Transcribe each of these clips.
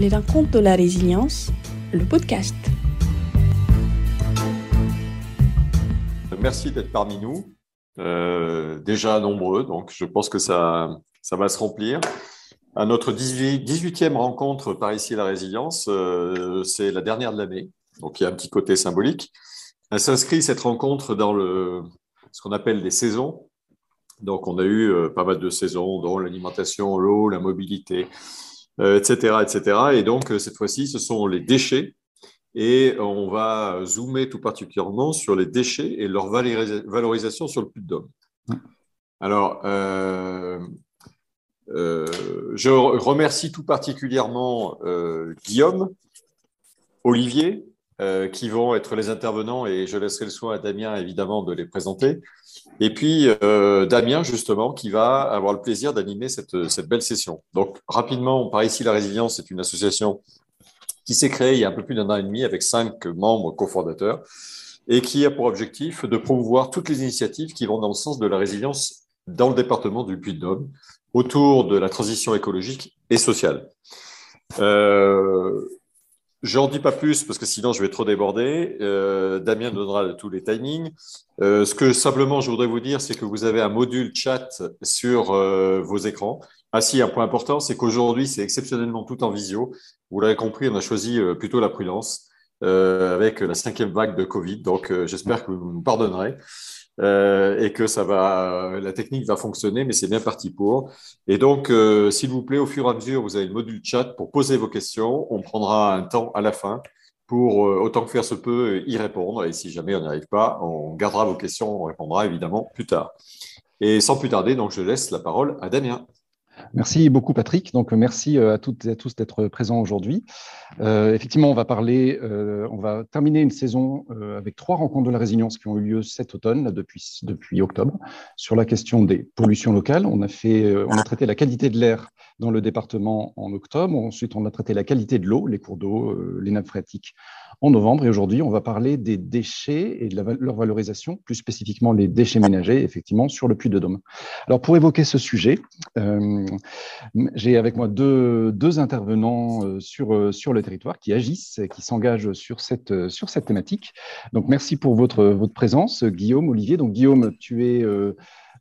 Les rencontres de la résilience, le podcast. Merci d'être parmi nous. Euh, déjà nombreux, donc je pense que ça, ça va se remplir. À notre 18e rencontre par ici la résilience, euh, c'est la dernière de l'année, donc il y a un petit côté symbolique. Elle s'inscrit cette rencontre dans le, ce qu'on appelle les saisons. Donc on a eu euh, pas mal de saisons, dont l'alimentation, l'eau, la mobilité, etc., etc. Et donc cette fois-ci, ce sont les déchets et on va zoomer tout particulièrement sur les déchets et leur valorisation sur le de Dôme. Alors, euh, euh, je remercie tout particulièrement euh, Guillaume, Olivier, qui vont être les intervenants et je laisserai le soin à Damien évidemment de les présenter. Et puis Damien justement qui va avoir le plaisir d'animer cette, cette, belle session. Donc rapidement, par ici la résilience, c'est une association qui s'est créé il y a un peu plus d'un an et demi avec cinq membres cofondateurs et qui a pour objectif de promouvoir toutes les initiatives qui vont dans le sens de la résilience dans le département du Puy-de-Dôme autour de la transition écologique et sociale. Euh, J'en dis pas plus parce que sinon je vais trop déborder. Euh, Damien donnera tous les timings. Euh, ce que simplement je voudrais vous dire, c'est que vous avez un module chat sur euh, vos écrans. Ah si, un point important, c'est qu'aujourd'hui c'est exceptionnellement tout en visio. Vous l'avez compris, on a choisi plutôt la prudence avec la cinquième vague de Covid. Donc j'espère que vous nous pardonnerez. Euh, et que ça va, la technique va fonctionner, mais c'est bien parti pour. Et donc, euh, s'il vous plaît, au fur et à mesure, vous avez le module chat pour poser vos questions. On prendra un temps à la fin pour, euh, autant que faire se peut, y répondre. Et si jamais on n'y arrive pas, on gardera vos questions, on répondra évidemment plus tard. Et sans plus tarder, donc, je laisse la parole à Damien. Merci beaucoup Patrick. Donc merci euh, à toutes et à tous d'être présents aujourd'hui. Euh, effectivement, on va parler, euh, on va terminer une saison euh, avec trois rencontres de la résilience qui ont eu lieu cet automne, là, depuis, depuis octobre, sur la question des pollutions locales. On a fait, euh, on a traité la qualité de l'air dans le département en octobre. Ensuite, on a traité la qualité de l'eau, les cours d'eau, euh, les nappes phréatiques en novembre. Et aujourd'hui, on va parler des déchets et de leur valorisation, plus spécifiquement les déchets ménagers, effectivement, sur le puits de Dôme. Alors, pour évoquer ce sujet, euh, j'ai avec moi deux, intervenants euh, sur, euh, sur le territoire qui agissent, qui s'engagent sur cette, thématique. Donc, merci pour votre, présence, Guillaume, Olivier. Donc, Guillaume, tu es...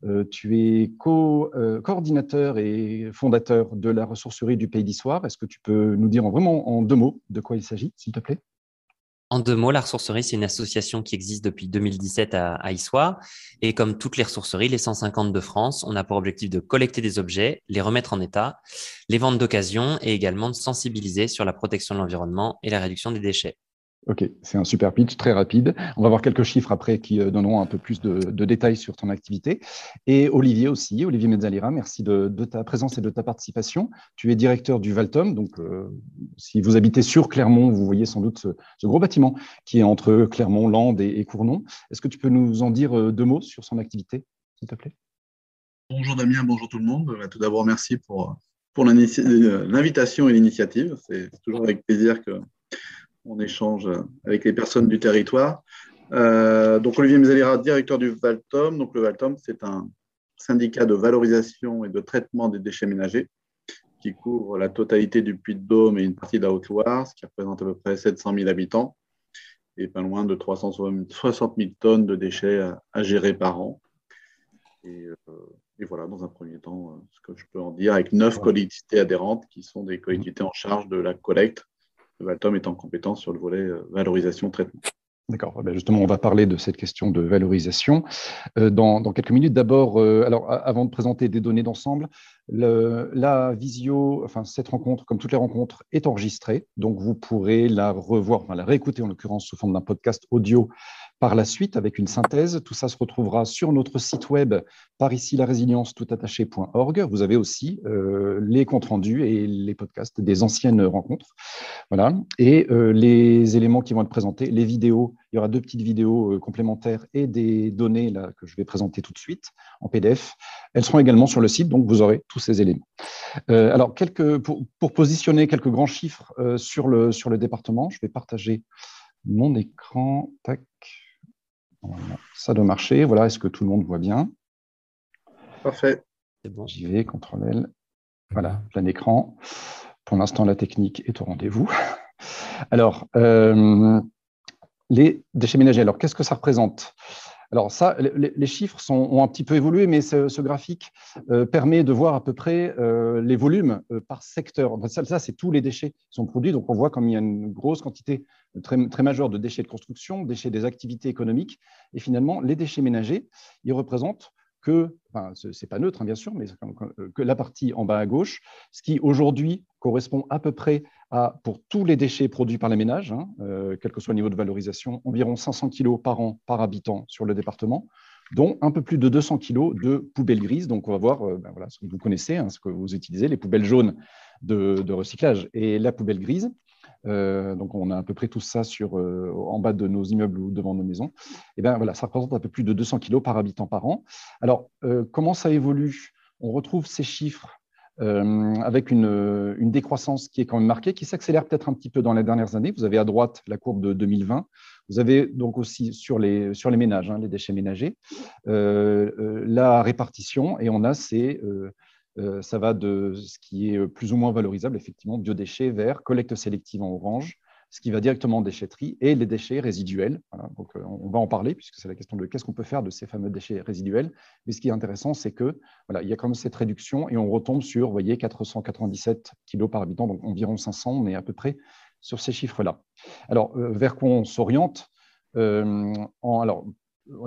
Euh, tu es co, euh, coordinateur et fondateur de la ressourcerie du Pays d'Histoire. Est-ce que tu peux nous dire en deux mots de quoi il s'agit, s'il te plaît? En deux mots, la ressourcerie, c'est une association qui existe depuis 2017 à, à Issoire. Et comme toutes les ressourceries, les 150 de France, on a pour objectif de collecter des objets, les remettre en état, les vendre d'occasion et également de sensibiliser sur la protection de l'environnement et la réduction des déchets. Ok, c'est un super pitch, très rapide. On va voir quelques chiffres après qui euh, donneront un peu plus de, détails sur ton activité. Et Olivier aussi, Olivier Mezzalira, merci de, ta présence et de ta participation. Tu es directeur du Valtom, donc euh, si vous habitez sur Clermont, vous voyez sans doute ce, gros bâtiment qui est entre Clermont, Landes et, Cournon. Est-ce que tu peux nous en dire euh, deux mots sur son activité, s'il te plaît? Bonjour Damien, bonjour tout le monde. Tout d'abord, merci pour l'invitation et l'initiative. C'est toujours avec plaisir que on échange avec les personnes du territoire. Euh, donc Olivier Mesalira, directeur du Valtom. Donc le Valtom, c'est un syndicat de valorisation et de traitement des déchets ménagers qui couvre la totalité du Puy-de-Dôme et une partie de la Haute-Loire, ce qui représente à peu près 700 000 habitants et pas loin de 360 000 tonnes de déchets à, à gérer par an. Et, euh, et, voilà, dans un premier temps, euh, ce que je peux en dire, avec neuf collectivités adhérentes qui sont des collectivités en charge de la collecte Valtom est en compétence sur le volet euh, valorisation traitement. D'accord. Eh justement, on va parler de cette question de valorisation euh, dans, quelques minutes. D'abord, euh, avant de présenter des données d'ensemble, la visio, enfin cette rencontre, comme toutes les rencontres, est enregistrée, donc vous pourrez la revoir, enfin la réécouter en l'occurrence sous forme d'un podcast audio par la suite avec une synthèse. Tout ça se retrouvera sur notre site web par ici la résilience. Vous avez aussi euh, les comptes rendus et les podcasts des anciennes rencontres. Voilà. Et euh, les éléments qui vont être présentés, les vidéos, il y aura deux petites vidéos euh, complémentaires et des données là, que je vais présenter tout de suite en PDF. Elles seront également sur le site, donc vous aurez tous ces éléments. Euh, alors, quelques, pour, pour, positionner quelques grands chiffres euh, sur, le, sur le département, je vais partager mon écran. Tac. Ça doit marcher. Voilà, est-ce que tout le monde voit bien? Parfait. C'est bon. J'y vais, CTRL L. Voilà, plein écran. Pour l'instant, la technique est au rendez-vous. Alors, euh, les déchets ménagers, alors qu'est-ce que ça représente? Alors ça, les, chiffres ont un petit peu évolué, mais ce, graphique euh, permet de voir à peu près euh, les volumes par secteur. Ça, c'est tous les déchets qui sont produits. Donc on voit comme il y a une grosse quantité très, très majeure de déchets de construction, déchets des activités économiques. Et finalement, les déchets ménagers, ils représentent que, enfin, ce n'est pas neutre hein, bien sûr, mais que la partie en bas à gauche, ce qui aujourd'hui correspond à peu près à, pour tous les déchets produits par les ménages, hein, euh, quel que soit le niveau de valorisation, environ 500 kg par an par habitant sur le département, dont un peu plus de 200 kg de poubelles grises. Donc, on va voir euh, ben voilà, ce que vous connaissez, hein, ce que vous utilisez, les poubelles jaunes de recyclage et la poubelle grise. Euh, donc on a à peu près tout ça sur, euh, en bas de nos immeubles ou devant nos maisons. Et eh bien voilà, ça représente un peu plus de 200 kg par habitant par an. Alors, euh, comment ça évolue? On retrouve ces chiffres avec une, décroissance qui est quand même marquée, qui s'accélère peut-être un petit peu dans les dernières années. Vous avez à droite la courbe de 2020. Vous avez donc aussi sur les, sur les ménages, hein, les déchets ménagers, la répartition, et on a ces ça va de ce qui est plus ou moins valorisable, effectivement, biodéchets, vert, collecte sélective en orange, ce qui va directement en déchetterie, et les déchets résiduels. donc, euh, on va en parler, puisque c'est la question de qu'est-ce qu'on peut faire de ces fameux déchets résiduels. Mais ce qui est intéressant, c'est que voilà, il y a quand même cette réduction, et on retombe sur, voyez, 497 kg par habitant, donc environ 500, on est à peu près sur ces chiffres-là. Alors, euh, vers quoi on s'oriente? Alors,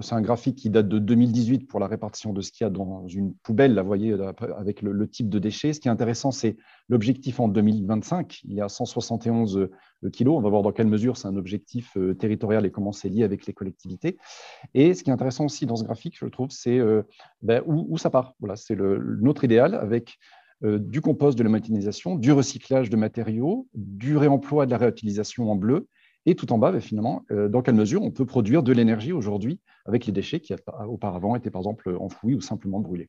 c'est un graphique qui date de 2018 pour la répartition de ce qu'il y a dans une poubelle, là, vous voyez, avec le, type de déchets. Ce qui est intéressant, c'est l'objectif en 2025. Il y a 171 euh, kilos. On va voir dans quelle mesure c'est un objectif euh, territorial et comment c'est lié avec les collectivités. Et ce qui est intéressant aussi dans ce graphique, je trouve, c'est euh, ben, où, ça part. Voilà, c'est notre idéal avec du compost, de la méthanisation, du recyclage de matériaux, du réemploi de la réutilisation en bleu et tout en bas, ben, finalement, euh, dans quelle mesure on peut produire de l'énergie aujourd'hui avec les déchets qui auparavant étaient par exemple enfouis ou simplement brûlés.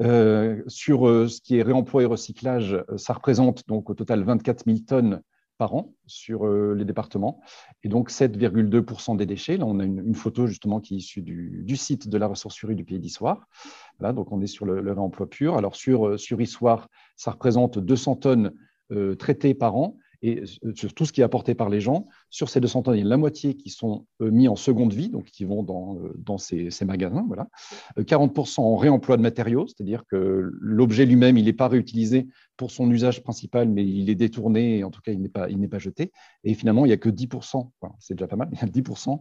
Euh, sur euh, ce qui est réemploi et recyclage, ça représente donc au total 24 000 tonnes par an sur les départements et donc 7,2% des déchets. Là, on a une, photo justement qui est issue du, site de la ressourcerie du Pays d'Issoire. Là, donc on est sur le, réemploi pur. Alors sur, sur Issoire, ça représente 200 tonnes traitées par an et sur tout ce qui est apporté par les gens, sur ces 200 tonnes, il y a la moitié qui sont euh, mis en seconde vie, donc qui vont dans, euh, ces, magasins. Voilà. 40% euh, en réemploi de matériaux, c'est-à-dire que l'objet lui-même, il n'est pas réutilisé pour son usage principal, mais il est détourné, en tout cas, il n'est pas, jeté. Et finalement, il n'y a que 10%, c'est déjà pas mal, il y a 10%,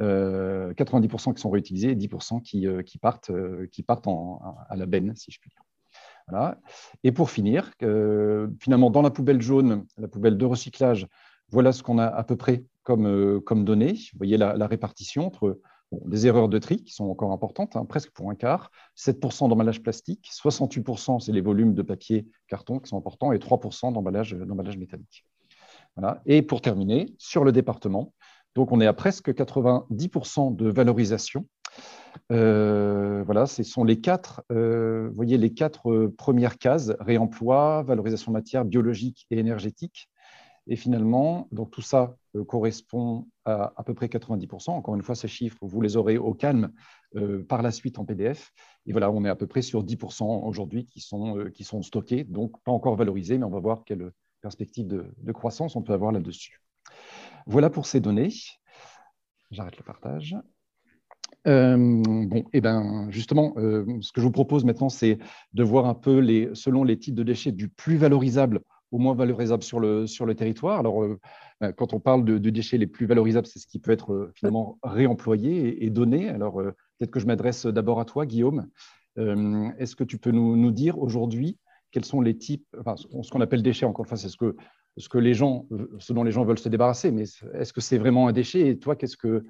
90% qui sont réutilisés et 10% qui, qui partent, qui partent à la benne, si je puis dire. Et pour finir, finalement, dans la poubelle jaune, la poubelle de recyclage, voilà ce qu'on a à peu près comme, euh, comme données. Vous voyez la, répartition entre des erreurs de tri qui sont encore importantes, hein, presque pour un quart, 7% d'emballage plastique, 68% c'est les volumes de papier carton qui sont importants et 3% d'emballage métallique. Voilà. Et pour terminer, sur le département, donc on est à presque 90% de valorisation euh, voilà, ce sont les quatre, euh, voyez, les quatre euh, premières cases réemploi, valorisation matière biologique et énergétique. Et finalement, donc tout ça correspond à à peu près 90%. Encore une fois, ces chiffres, vous les aurez au calme par la suite en PDF. Et voilà, on est à peu près sur 10% aujourd'hui qui sont, qui sont stockés, donc pas encore valorisés, mais on va voir quelle perspective de croissance on peut avoir là-dessus. Voilà pour ces données. J'arrête le partage. Euh, bon, et eh ben, justement, euh, ce que je vous propose maintenant, c'est de voir un peu, les, selon les types de déchets, du plus valorisable au moins valorisable sur le, sur le territoire. Alors, euh, ben, quand on parle de, déchets les plus valorisables, c'est ce qui peut être finalement réemployé et, donné. Alors, peut-être que je m'adresse d'abord à toi, Guillaume. Est-ce que tu peux nous, nous dire aujourd'hui quels sont les types, enfin, ce qu'on appelle déchets, encore une fois, c'est ce que, ce que les gens, ce dont les gens veulent se débarrasser, mais est-ce que c'est vraiment un déchet? Et toi, qu'est-ce que,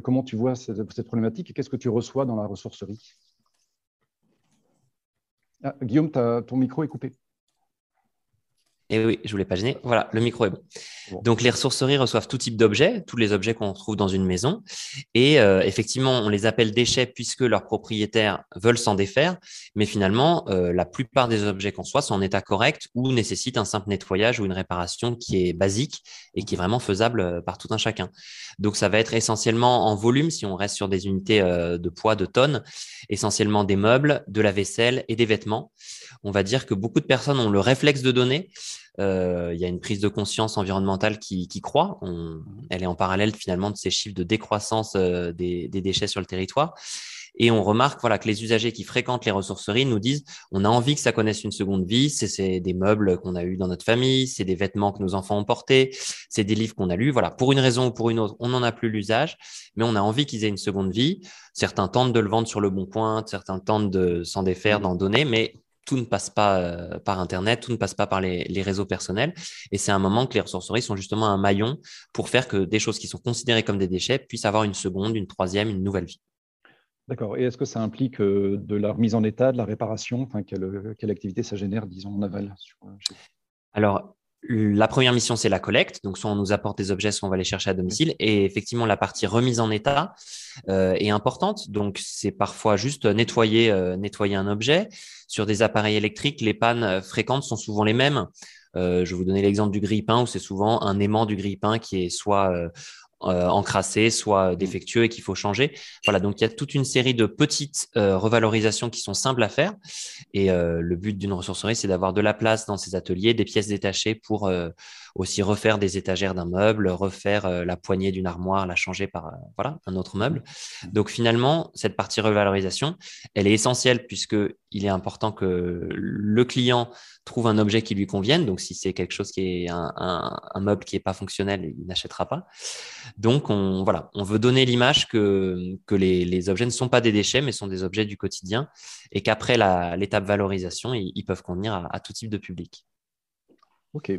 comment tu vois cette, problématique et qu'est-ce que tu reçois dans la ressourcerie? Ah, Guillaume, ton micro est coupé. Et oui, je voulais pas gêner. Voilà, le micro est bon. Donc, les ressourceries reçoivent tout type d'objets, tous les objets qu'on trouve dans une maison. Et euh, effectivement, on les appelle déchets puisque leurs propriétaires veulent s'en défaire. Mais finalement, euh, la plupart des objets qu'on soit sont en état correct ou nécessitent un simple nettoyage ou une réparation qui est basique et qui est vraiment faisable euh, par tout un chacun. Donc, ça va être essentiellement en volume, si on reste sur des unités de poids, de tonnes, essentiellement des meubles, de la vaisselle et des vêtements. On va dire que beaucoup de personnes ont le réflexe de donner. Euh, il y a une prise de conscience environnementale qui, qui croît. On, elle est en parallèle finalement de ces chiffres de décroissance euh, des, des, déchets sur le territoire. Et on remarque voilà, que les usagers qui fréquentent les ressourceries nous disent on a envie que ça connaisse une seconde vie. C'est des meubles qu'on a eus dans notre famille, c'est des vêtements que nos enfants ont portés, c'est des livres qu'on a lus. Voilà, pour une raison ou pour une autre, on n'en a plus l'usage, mais on a envie qu'ils aient une seconde vie. Certains tentent de le vendre sur le bon point, certains tentent de s'en défaire, d'en donner, mais tout ne passe pas euh, par Internet, tout ne passe pas par les, réseaux personnels. Et c'est un moment que les ressourceries sont justement un maillon pour faire que des choses qui sont considérées comme des déchets puissent avoir une seconde, une troisième, une nouvelle vie. D'accord. Et est-ce que ça implique euh, de la remise en état, de la réparation? Enfin, quelle, quelle activité ça génère, disons, en aval euh, Alors, la première mission, c'est la collecte. Donc, soit on nous apporte des objets, soit on va les chercher à domicile. Et effectivement, la partie remise en état euh, est importante. Donc, c'est parfois juste nettoyer, euh, nettoyer un objet. Sur des appareils électriques, les pannes euh, fréquentes sont souvent les mêmes. je vais vous donner l'exemple du grille-pain où c'est souvent un aimant du grille-pain qui est soit euh, encrassé, soit défectueux et qu'il faut changer. Voilà, donc il y a toute une série de petites euh, revalorisations qui sont simples à faire. Et euh, le but d'une ressourcerie, c'est d'avoir de la place dans ces ateliers, des pièces détachées pour aussi refaire des étagères d'un meuble, refaire la poignée d'une armoire, la changer par voilà un autre meuble. Donc finalement, cette partie revalorisation, elle est essentielle puisque il est important que le client trouve un objet qui lui convienne. Donc, si c'est quelque chose qui est un, meuble qui n'est pas fonctionnel, il n'achètera pas. Donc, on, voilà, on veut donner l'image que, que les, objets ne sont pas des déchets, mais sont des objets du quotidien et qu'après l'étape valorisation, ils, peuvent convenir à, tout type de public. OK.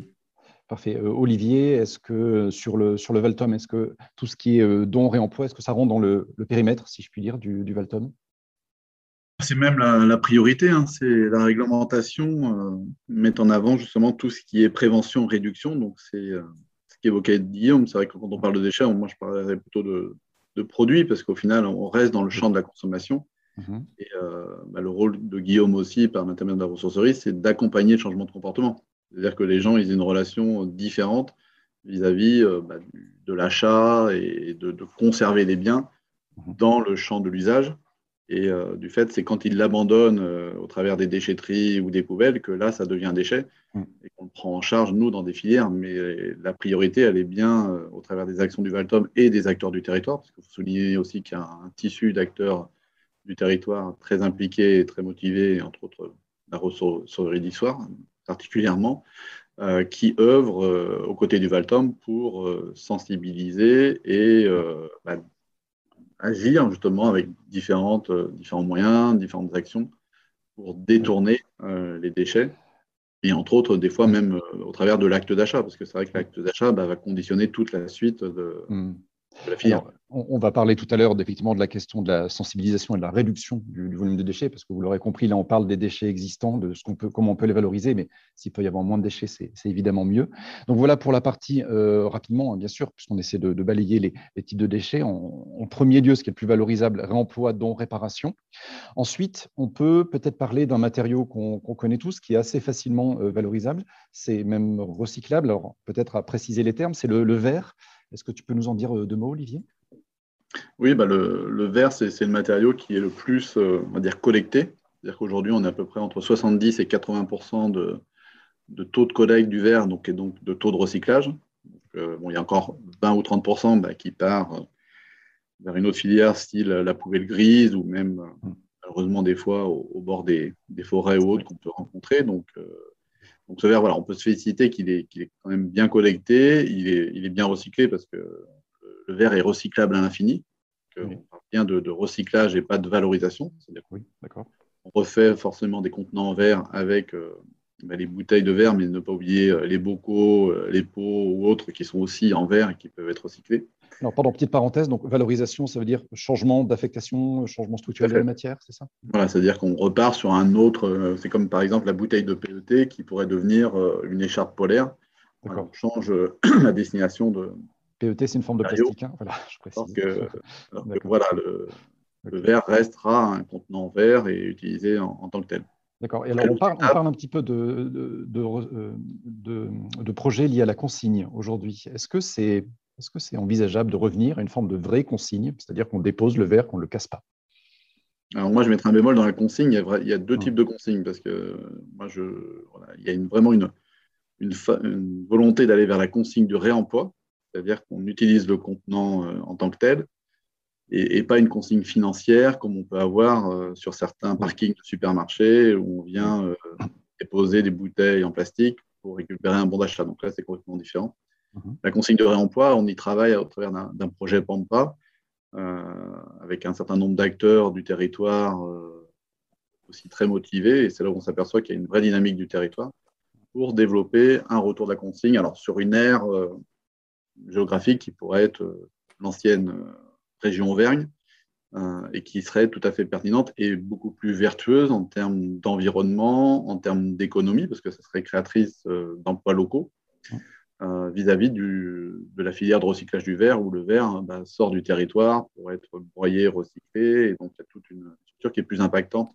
Parfait. Euh, Olivier, est-ce que sur le, sur le Valtom, est-ce que tout ce qui est euh, don réemploi, est-ce que ça rentre dans le, périmètre, si je puis dire, du, du Valtom? C'est même la, priorité, hein. c'est la réglementation euh, met en avant justement tout ce qui est prévention, réduction. Donc c'est euh, ce qu'évoquait Guillaume. C'est vrai que quand on parle de déchets, moi je parlerais plutôt de, produits parce qu'au final on reste dans le champ de la consommation. Mhm. Et euh, bah, le rôle de Guillaume aussi, par l'intermédiaire de la ressourcerie, c'est d'accompagner le changement de comportement. C'est-à-dire que les gens ils aient une relation différente vis-à-vis bah, de l'achat et de, de, conserver les biens mhm. dans le champ de l'usage et euh, du fait, c'est quand ils l'abandonnent euh, au travers des déchetteries ou des poubelles que là, ça devient déchet mm. et qu'on le prend en charge, nous, dans des filières. Mais la priorité, elle est bien euh, au travers des actions du Valtom et des acteurs du territoire, parce que vous soulignez aussi qu'il y a un, tissu d'acteurs du territoire très impliqués et très motivés, entre autres la ressourcerie d'histoire particulièrement, qui œuvrent aux côtés du Valtom pour sensibiliser et bah, agir justement avec euh, différents moyens, différentes actions pour détourner euh, les déchets. Et entre autres, des fois même euh, au travers de l'acte d'achat, parce que c'est vrai que l'acte d'achat bah, va conditionner toute la suite de, on, va parler tout à l'heure effectivement de la question de la sensibilisation et de la réduction du, volume de déchets, parce que vous l'aurez compris, là on parle des déchets existants, de ce qu'on peut, comment on peut les valoriser, mais s'il peut y avoir moins de déchets, c'est évidemment mieux. Donc voilà pour la partie euh, rapidement, bien sûr, puisqu'on essaie de, balayer les, types de déchets. En, premier lieu, ce qui est le plus valorisable, réemploi, don, réparation. Ensuite, on peut peut-être parler d'un matériau qu'on connaît tous, qui est assez facilement euh, valorisable, c'est même recyclable. Alors peut-être à préciser les termes, c'est le verre. Est-ce que tu peux nous en dire euh, deux mots, Olivier? Oui, bah le, verre, c'est le matériau qui est le plus euh, on va dire, collecté. C'est-à-dire qu'aujourd'hui, on est à peu près entre 70 et 80 de, de, taux de collecte du verre, donc, et donc de taux de recyclage. Euh, bon, il y a encore 20 ou 30% bah, qui part vers une autre filière, style la poubelle grise, ou même, malheureusement, des fois, au, bord des, forêts ou autres qu'on peut rencontrer. Donc, donc ce verre, voilà, on peut se féliciter qu'il est, est, quand même bien collecté, il est, il est, bien recyclé parce que le verre est recyclable à l'infini. On parle bien de, recyclage et pas de valorisation. Oui, d'accord. On refait forcément des contenants en verre avec euh, bah, les bouteilles de verre, mais ne pas oublier euh, les bocaux, euh, les pots ou autres qui sont aussi en verre et qui peuvent être recyclés. Alors, pardon, petite parenthèse, donc valorisation, ça veut dire changement d'affectation, changement structurel de la matière, c'est ça? Voilà, c'est-à-dire qu'on repart sur un autre, euh, c'est comme par exemple la bouteille de PET qui pourrait devenir une écharpe polaire. on change la destination de. PET, c'est une forme de plastique, hein voilà, je précise. Que, voilà, le, verre restera un contenant vert et utilisé en, tant que tel. D'accord. Et alors, on parle, on parle, un petit peu de, de, de, de projets liés à la consigne aujourd'hui. Est-ce que c'est est-ce que c'est envisageable de revenir à une forme de vraie consigne, c'est-à-dire qu'on dépose le verre, qu'on ne le casse pas? Alors moi, je mettrai un bémol dans la consigne. Il y a, deux types de consignes parce que moi, je, il y a vraiment une, une, volonté d'aller vers la consigne du réemploi, c'est-à-dire qu'on utilise le contenant euh, en tant que tel et, pas une consigne financière comme on peut avoir euh, sur certains parkings de supermarchés où on vient euh, déposer des bouteilles en plastique pour récupérer un bon d'achat. Donc là, c'est complètement différent. Mhm. La consigne de réemploi, on y travaille au travers d'un projet Pampa euh, avec un certain nombre d'acteurs du territoire euh, aussi très motivés. Et c'est là où on s'aperçoit qu'il y a une vraie dynamique du territoire pour développer un retour de la consigne alors sur une aire euh, géographique qui pourrait être l'ancienne région Auvergne et qui serait tout à fait pertinente et beaucoup plus vertueuse en termes d'environnement, en termes d'économie, parce que ça serait créatrice d'emplois locaux. Euh, vis-à-vis de la filière de recyclage du verre, où le verre bah, sort du territoire pour être broyé, recyclé, et donc il y a toute une structure qui est plus impactante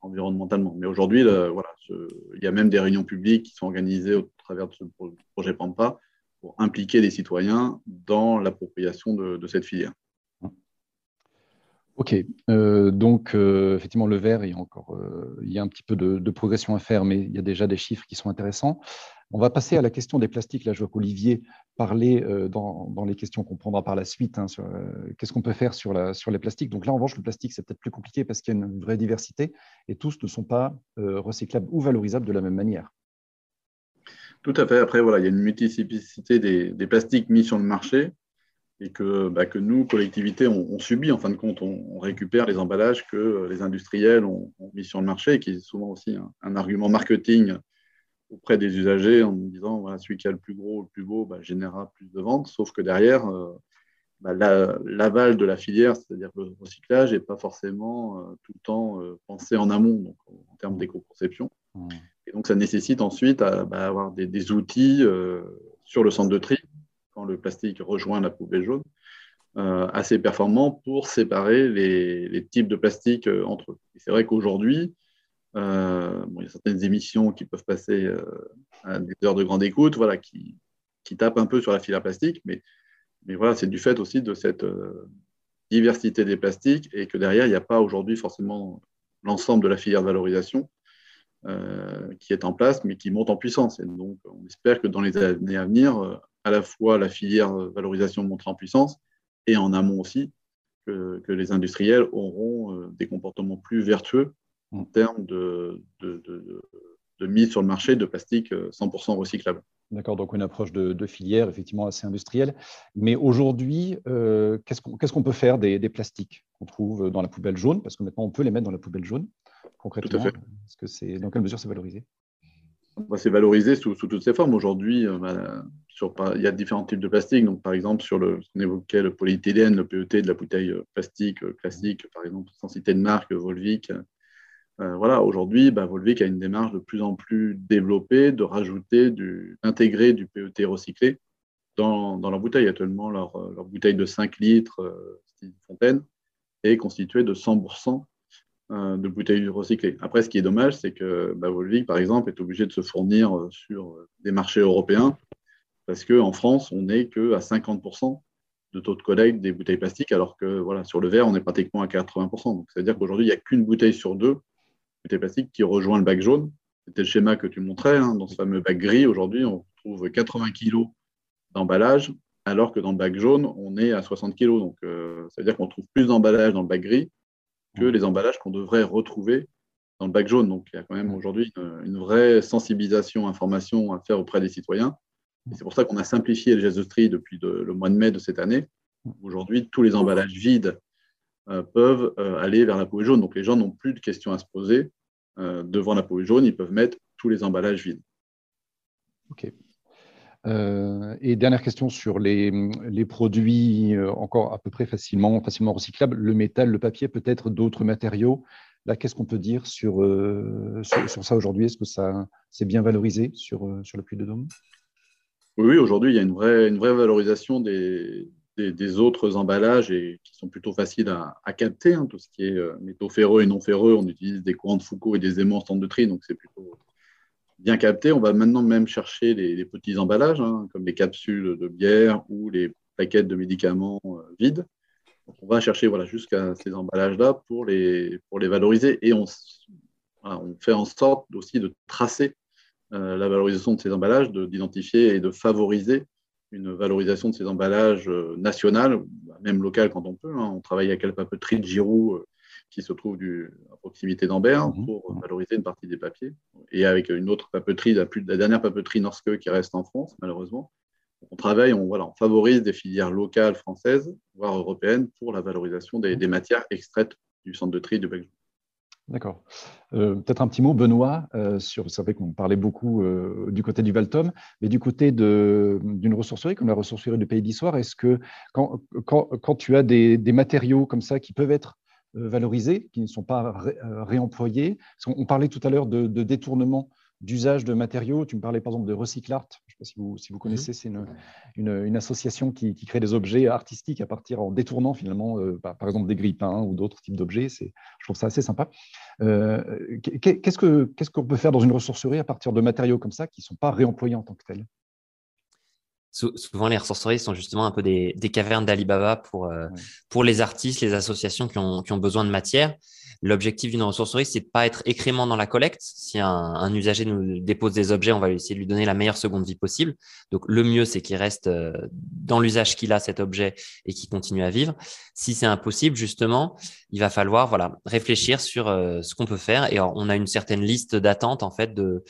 environnementalement. Mais aujourd'hui, voilà, il y a même des réunions publiques qui sont organisées au travers de ce projet Pampa pour impliquer les citoyens dans l'appropriation de, cette filière. Ok, euh, donc euh, effectivement le verre, il y a encore il y a un petit peu de, progression à faire, mais il y a déjà des chiffres qui sont intéressants. On va passer à la question des plastiques. Là, je vois qu'Olivier parlait euh, dans, les questions qu'on prendra par la suite. Hein, sur euh, qu'est-ce qu'on peut faire sur, les plastiques. Donc là, en revanche, le plastique, c'est peut-être plus compliqué parce qu'il y a une vraie diversité et tous ne sont pas euh, recyclables ou valorisables de la même manière. Tout à fait. Après, voilà, il y a une multiplicité des, plastiques mis sur le marché et que, bah, nous, collectivités, on, subit en fin de compte. On, récupère les emballages que les industriels ont, mis sur le marché et qui est souvent aussi un argument marketing auprès des usagers en disant voilà, celui qui a le plus gros, le plus beau, bah, générera plus de ventes. Sauf que derrière, euh, bah, l'aval de la filière, c'est-à-dire le recyclage, n'est pas forcément euh, tout le temps euh, pensé en amont, donc, en termes d'éco-conception. Mmh. Et donc, ça nécessite ensuite bah, avoir des, outils sur le centre de tri, le plastique rejoint la poubelle jaune, assez performants pour séparer les, types de plastique entre eux. C'est vrai qu'aujourd'hui, euh, il y a certaines émissions qui peuvent passer euh, à des heures de grande écoute, voilà, qui, qui, tapent un peu sur la filière plastique, mais, mais voilà, c'est du fait aussi de cette euh, diversité des plastiques et que derrière, il n'y a pas aujourd'hui forcément l'ensemble de la filière de valorisation qui est en place, mais qui monte en puissance. Et donc, on espère que dans les années à venir, à la fois la filière valorisation montera en puissance et en amont aussi, que, que les industriels auront des comportements plus vertueux en termes de, de, mise sur le marché de plastique 100% euh, recyclable. D'accord, donc une approche de, filière effectivement assez industrielle. Mais aujourd'hui, euh, qu'est-ce qu'on peut faire des, plastiques qu'on trouve dans la poubelle jaune? Parce que maintenant, on peut les mettre dans la poubelle jaune, concrètement. Est-ce que c'est, dans quelle mesure c'est valorisé? Bah, C'est valorisé sous, toutes ses formes. Aujourd'hui, euh, il y a différents types de plastique. Donc, par exemple, sur le, qu'on évoquait, le polyéthylène, le PET de la bouteille plastique classique, par exemple, sans citer de marque, Volvic, euh, voilà, aujourd'hui, bah, Volvic a une démarche de plus en plus développée de rajouter, d'intégrer du PET recyclé dans, dans leur bouteille. Actuellement, leur, euh, leur, bouteille de 5 litres, euh, Fontaine, est constituée de 100% de bouteilles recyclées. Après, ce qui est dommage, c'est que bah, Volvic, par exemple, est obligé de se fournir sur des marchés européens parce qu'en France, on n'est qu'à 50% de taux de collecte des bouteilles plastiques, alors que voilà, sur le verre, on est pratiquement à 80%. Donc, c'est-à-dire qu'aujourd'hui, il n'y a qu'une bouteille sur deux bouteille plastique qui rejoint le bac jaune. C'était le schéma que tu montrais. Hein. Dans ce fameux bac gris, aujourd'hui, on trouve 80 kg d'emballage, alors que dans le bac jaune, on est à 60 kg. Donc, euh, ça veut dire qu'on trouve plus d'emballage dans le bac gris que les emballages qu'on devrait retrouver dans le bac jaune. Donc, il y a quand même aujourd'hui une, vraie sensibilisation, information à faire auprès des citoyens. C'est pour ça qu'on a simplifié le geste de tri depuis le mois de mai de cette année. Aujourd'hui, tous les emballages vides euh, peuvent euh, aller vers la poubelle jaune. Donc les gens n'ont plus de questions à se poser. Euh, devant la poubelle jaune, ils peuvent mettre tous les emballages vides. OK. et dernière question sur les, les, produits encore à peu près facilement, facilement recyclables, le métal, le papier, peut-être d'autres matériaux. Là, qu'est-ce qu'on peut dire sur, sur, ça aujourd'hui? Est-ce que ça c'est bien valorisé sur, sur le puits de Dôme Oui, aujourd'hui, il y a une vraie, valorisation des, autres emballages et qui sont plutôt faciles à, capter. Hein, tout ce qui est euh, métaux ferreux et non ferreux, on utilise des courants de Foucault et des aimants en de tri, donc c'est plutôt bien capté. On va maintenant même chercher les, petits emballages, hein, comme les capsules de bière ou les paquets de médicaments euh, vides. on va chercher voilà, jusqu'à ces emballages-là pour les, valoriser et on, fait en sorte aussi de tracer la valorisation de ces emballages, d'identifier et de favoriser une valorisation de ces emballages euh, nationales, même locales quand on peut. Hein. On travaille avec la papeterie de Giroud euh, qui se trouve du, à proximité d'Ambert mhm. pour valoriser une partie des papiers. Et avec une autre papeterie, la, la dernière papeterie Norske qui reste en France, malheureusement. On travaille, on, voilà, on favorise des filières locales françaises, voire européennes, pour la valorisation des, des matières extraites du centre de tri de Belgique. D'accord. Euh, peut-être un petit mot, Benoît, euh, sur, vous savez qu'on parlait beaucoup euh, du côté du Valtom, mais du côté d'une ressourcerie comme la ressourcerie du Pays d'Issoire, est-ce que quand, quand, tu as des, matériaux comme ça qui peuvent être valorisés, qui ne sont pas réemployés, on parlait tout à l'heure de, détournement d'usage de matériaux. Tu me parlais par exemple de Recyclart. Je ne sais pas si vous, si vous mhm. connaissez, c'est une, une, association qui, qui, crée des objets artistiques à partir en détournant finalement, euh, bah, par exemple des grippins ou d'autres types d'objets. Je trouve ça assez sympa. Euh, qu'est-ce qu'on ce qu'on peut faire dans une ressourcerie à partir de matériaux comme ça qui ne sont pas réemployés en tant que tels? Souvent, les ressourceries sont justement un peu des, des cavernes d'Alibaba pour, euh, pour les artistes, les associations qui ont, qui ont besoin de matière. L'objectif d'une ressourcerie, c'est de pas être écrément dans la collecte. Si un, un, usager nous dépose des objets, on va essayer de lui donner la meilleure seconde vie possible. Donc, le mieux, c'est qu'il reste euh, dans l'usage qu'il a cet objet et qu'il continue à vivre. Si c'est impossible, justement, il va falloir voilà réfléchir sur euh, ce qu'on peut faire. Et on a une certaine liste d'attente en fait de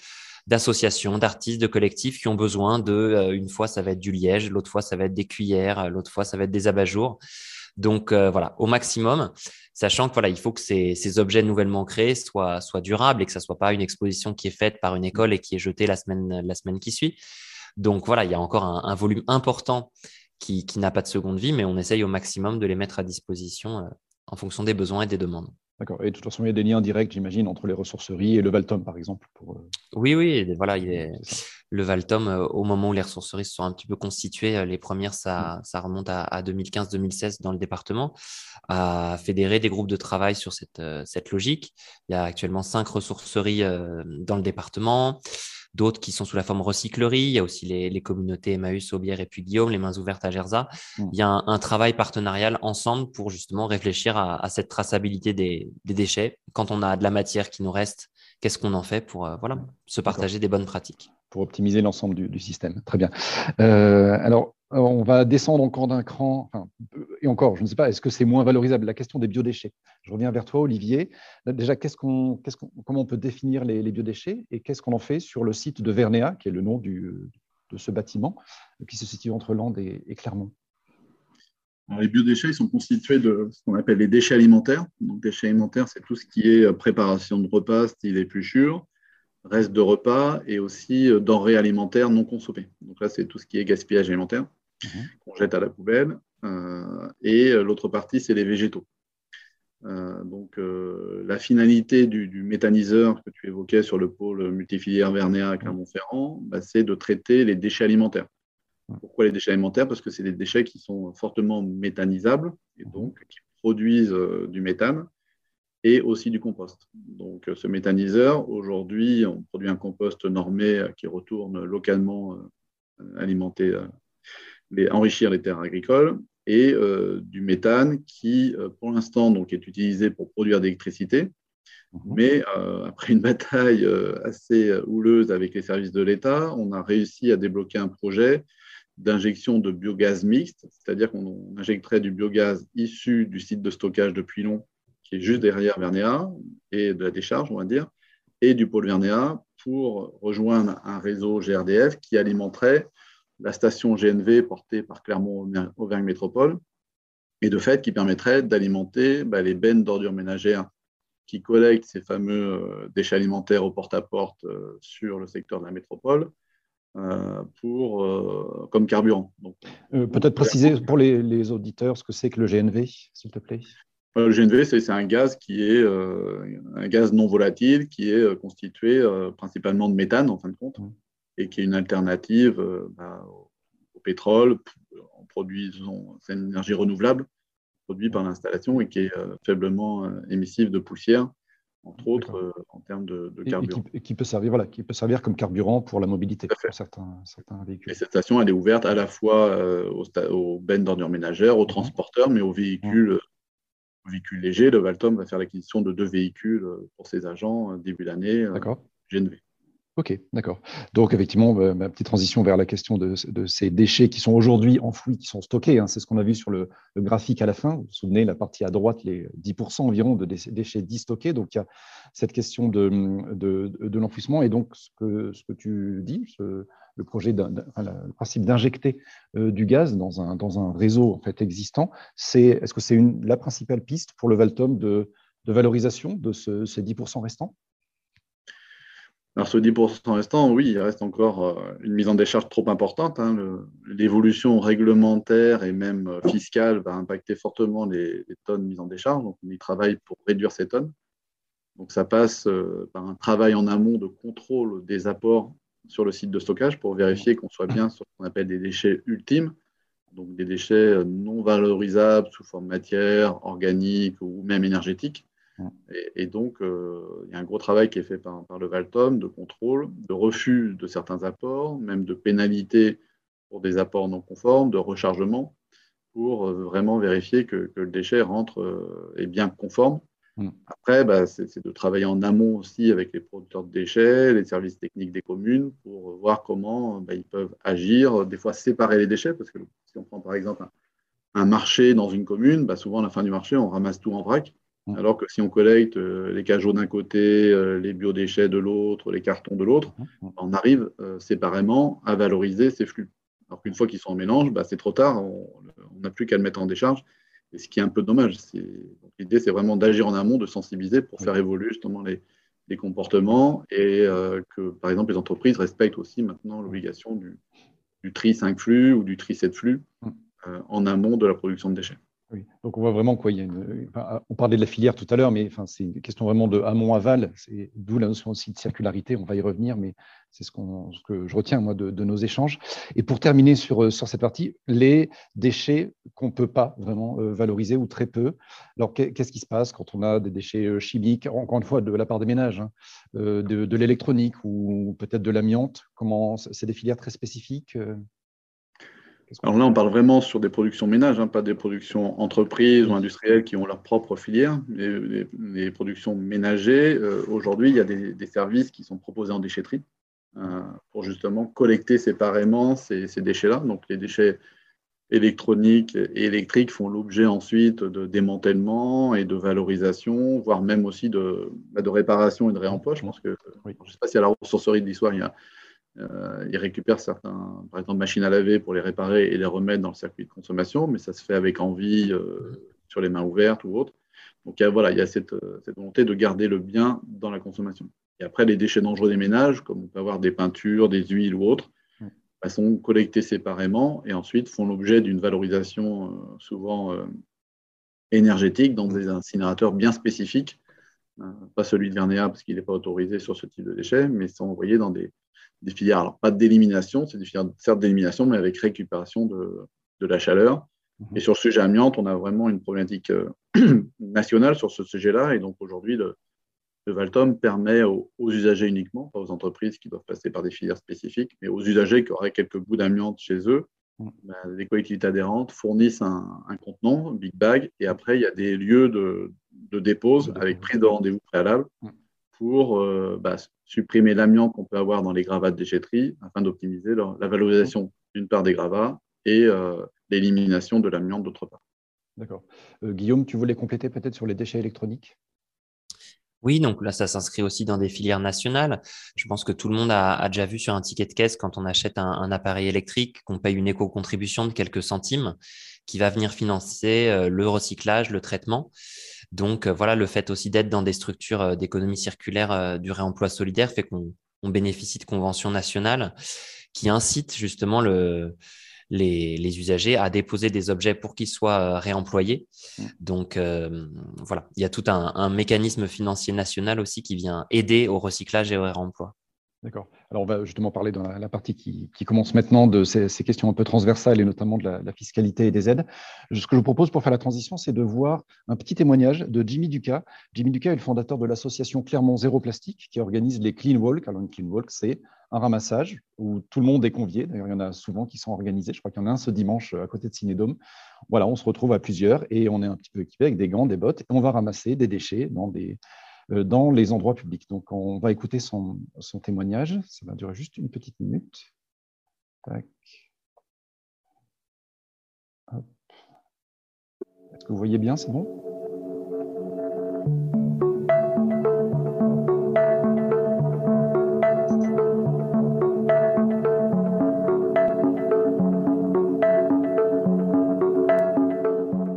d'associations, d'artistes, de collectifs qui ont besoin de, euh, une fois ça va être du liège, l'autre fois ça va être des cuillères, l'autre fois ça va être des abat-jours. Donc euh, voilà, au maximum, sachant que voilà, il faut que ces, objets nouvellement créés soient, durables et que ça soit pas une exposition qui est faite par une école et qui est jetée la semaine, la semaine qui suit. Donc voilà, il y a encore un, volume important qui, qui n'a pas de seconde vie, mais on essaye au maximum de les mettre à disposition euh, en fonction des besoins et des demandes. D'accord. Et de toute façon, il y a des liens directs, j'imagine, entre les ressourceries et le Valtom, par exemple. Pour... Euh, oui, oui. Voilà, il est... le Valtom, euh, au moment où les ressourceries se sont un petit peu constituées, euh, les premières, ça, mm. ça remonte à, 2015-2016 dans le département, a fédéré des groupes de travail sur cette, cette logique. Il y a actuellement cinq ressourceries dans le département d'autres qui sont sous la forme recyclerie. Il y a aussi les, communautés Emmaüs, Aubière et puis Guillaume, les mains ouvertes à Gerza. Mm. Il y a un, travail partenarial ensemble pour justement réfléchir à, cette traçabilité des, déchets. Quand on a de la matière qui nous reste, qu'est-ce qu'on en fait pour euh, voilà, se partager des bonnes pratiques? Pour optimiser l'ensemble du, système. Très bien. Euh, alors, on va descendre encore d'un cran, et encore, je ne sais pas, est-ce que c'est moins valorisable? La question des biodéchets. Je reviens vers toi, Olivier. Déjà, comment on peut définir les, biodéchets et qu'est-ce qu'on en fait sur le site de Vernéa, qui est le nom de ce bâtiment, qui se situe entre Landes et, Clermont? Les biodéchets ils sont constitués de ce qu'on appelle les déchets alimentaires. Donc, déchets alimentaires, c'est tout ce qui est euh, préparation de repas, style épluchure, reste de repas et aussi euh, denrées alimentaires non consommées. Donc là, c'est tout ce qui est gaspillage alimentaire. Mhm. qu'on jette à la poubelle. Euh, et euh, l'autre partie, c'est les végétaux. Euh, donc, la finalité du, méthaniseur que tu évoquais sur le pôle multifilière Vernéa à Clermont-Ferrand, bah, c'est de traiter les déchets alimentaires. Pourquoi les déchets alimentaires? Parce que c'est des déchets qui sont fortement méthanisables et mhm. donc qui produisent du méthane et aussi du compost. Donc, ce méthaniseur, aujourd'hui, on produit un compost normé qui retourne localement enrichir les terres agricoles et euh, du méthane qui, euh, pour l'instant, donc, est utilisé pour produire de l'électricité. Mhm. Mais euh, après une bataille assez houleuse avec les services de l'État, on a réussi à débloquer un projet d'injection de biogaz mixte, c'est-à-dire qu'on injecterait du biogaz issu du site de stockage de Puylon, qui est juste derrière Vernéa, et de la décharge, on va dire, et du pôle Vernéa pour rejoindre un réseau GRDF qui alimenterait la station GNV portée par Clermont-Auvergne Métropole, et de fait qui permettrait d'alimenter bah, les bennes d'ordures ménagères qui collectent ces fameux euh, déchets alimentaires au porte-à-porte euh, sur le secteur de la métropole pour, comme carburant. Peut-être préciser pour les, auditeurs ce que c'est que le GNV, s'il te plaît? Le GNV, c'est un gaz qui est un gaz non volatile qui est constitué principalement de méthane en fin de compte mmh. Et qui est une alternative bah, au pétrole en produisant c'est une énergie renouvelable produite par l'installation et qui est faiblement émissive de poussière entre autres euh, en termes de, carburant. Et, qui, peut servir, voilà, qui peut servir comme carburant pour la mobilité pour certains, certains, véhicules. Et cette station, elle est ouverte à la fois euh, aux, aux, bennes d'ordures ménagères, aux mhm. transporteurs, mais aux véhicules, aux véhicules légers. Le Valtom va faire l'acquisition de deux véhicules euh, pour ses agents début d'année GNV. Ok, d'accord. Donc effectivement, ma petite transition vers la question de, ces déchets qui sont aujourd'hui enfouis, qui sont stockés. Hein. c'est ce qu'on a vu sur le, graphique à la fin. Vous vous souvenez, la partie à droite, les 10% environ de déchets stockés. Donc il y a cette question de, l'enfouissement. Et donc ce que, ce que tu dis, le projet, le principe d'injecter euh, du gaz dans un, dans un réseau en fait existant, c'est est-ce que c'est la principale piste pour le Valtom de, valorisation de ces 10% restants? Alors, ce 10% restant, oui, il reste encore euh, une mise en décharge trop importante. Hein. L'évolution réglementaire et même euh, fiscale va impacter fortement les, tonnes mises en décharge. Donc, on y travaille pour réduire ces tonnes. Donc, ça passe euh, par un travail en amont de contrôle des apports sur le site de stockage pour vérifier qu'on soit bien sur ce qu'on appelle des déchets ultimes, donc des déchets non valorisables sous forme matière, organique ou même énergétique. Et, donc, euh, il y a un gros travail qui est fait par, le Valtom de contrôle, de refus de certains apports, même de pénalité pour des apports non conformes, de rechargement, pour euh, vraiment vérifier que, le déchet rentre euh, est bien conforme. Après, bah, c'est de travailler en amont aussi avec les producteurs de déchets, les services techniques des communes, pour voir comment bah, ils peuvent agir, des fois séparer les déchets, parce que si on prend par exemple un, marché dans une commune, bah, souvent à la fin du marché, on ramasse tout en vrac. Mmh. Alors que si on collecte euh, les cajots d'un côté, euh, les biodéchets de l'autre, les cartons de l'autre, mmh. Mmh. on arrive euh, séparément à valoriser ces flux. Alors qu'une fois qu'ils sont en mélange, bah, c'est trop tard, on n'a plus qu'à le mettre en décharge. Et ce qui est un peu dommage. L'idée, c'est vraiment d'agir en amont, de sensibiliser pour faire évoluer justement les, comportements et que, par exemple, les entreprises respectent aussi maintenant l'obligation du, du, tri 5 flux ou du tri 7 flux en amont de la production de déchets. Oui. Donc on voit vraiment quoi. On parlait de la filière tout à l'heure, mais c'est une question vraiment de amont-aval. C'est d'où la notion aussi de circularité. On va y revenir, mais c'est ce, que je retiens moi de, nos échanges. Et pour terminer sur, euh, cette partie, les déchets qu'on ne peut pas vraiment euh, valoriser ou très peu. Alors qu'est-ce qui se passe quand on a des déchets euh, chimiques, encore une fois de la part des ménages, hein, de, l'électronique ou peut-être de l'amiante? C'est des filières très spécifiques alors là, on parle vraiment sur des productions ménages, hein, pas des productions entreprises ou industrielles qui ont leur propre filière. Les, les, productions ménagers, euh, aujourd'hui, il y a des, services qui sont proposés en déchetterie euh, pour justement collecter séparément ces, déchets-là. Donc les déchets électroniques et électriques font l'objet ensuite de démantèlement et de valorisation, voire même aussi de, bah, de réparation et de réemploi. Je pense que, je ne sais pas si à la ressourcerie de l'histoire, il y a euh, ils récupèrent certains, par exemple, machines à laver pour les réparer et les remettre dans le circuit de consommation, mais ça se fait avec envie, euh, sur les mains ouvertes ou autre. Donc il y a, voilà, il y a cette, euh, cette, volonté de garder le bien dans la consommation. Et après, les déchets dangereux des ménages, comme on peut avoir des peintures, des huiles ou autres, bah, sont collectés séparément et ensuite font l'objet d'une valorisation souvent énergétique dans des incinérateurs bien spécifiques, pas celui de Vernéa parce qu'il n'est pas autorisé sur ce type de déchets, mais sont envoyés dans des, des filières, alors pas d'élimination, c'est des filières certes d'élimination, mais avec récupération de, de la chaleur. Mhm. Et sur le sujet amiante, on a vraiment une problématique euh, nationale sur ce sujet-là. Et donc aujourd'hui, le, le, Valtom permet aux, usagers uniquement, pas aux entreprises qui doivent passer par des filières spécifiques, mais aux usagers qui auraient quelques bouts d'amiante chez eux. Mhm. Ben, les collectivités adhérentes fournissent un, un, contenant, Big Bag, et après, il y a des lieux de, de dépose avec prise de rendez-vous préalable. Pour euh, bah, supprimer l'amiante qu'on peut avoir dans les gravats de déchetterie afin d'optimiser la valorisation d'une part des gravats et euh, l'élimination de l'amiante d'autre part. D'accord. Euh, Guillaume, tu voulais compléter peut-être sur les déchets électroniques? Oui, donc là, ça s'inscrit aussi dans des filières nationales. Je pense que tout le monde a, déjà vu sur un ticket de caisse quand on achète un, appareil électrique qu'on paye une éco-contribution de quelques centimes qui va venir financer le recyclage, le traitement. Donc euh, voilà, le fait aussi d'être dans des structures euh, d'économie circulaire euh, du réemploi solidaire fait qu'on bénéficie de conventions nationales qui incite justement le, les, usagers à déposer des objets pour qu'ils soient réemployés. Mmh. Donc voilà, il y a tout un, un, mécanisme financier national aussi qui vient aider au recyclage et au réemploi. D'accord. Alors, on va justement parler dans la, partie qui, commence maintenant de ces, questions un peu transversales et notamment de la, fiscalité et des aides. Ce que je vous propose pour faire la transition, c'est de voir un petit témoignage de Jimmy Ducas. Jimmy Ducas est le fondateur de l'association Clermont Zéro Plastique qui organise les Clean Walk. Alors, une Clean Walk, c'est un ramassage où tout le monde est convié. D'ailleurs, il y en a souvent qui sont organisés. Je crois qu'il y en a un ce dimanche à côté de Cinédome. Voilà, on se retrouve à plusieurs et on est un petit peu équipé avec des gants, des bottes et on va ramasser des déchets dans des euh, dans les endroits publics. Donc, on va écouter son, témoignage. Ça va durer juste une petite minute. Est-ce que vous voyez bien C'est bon?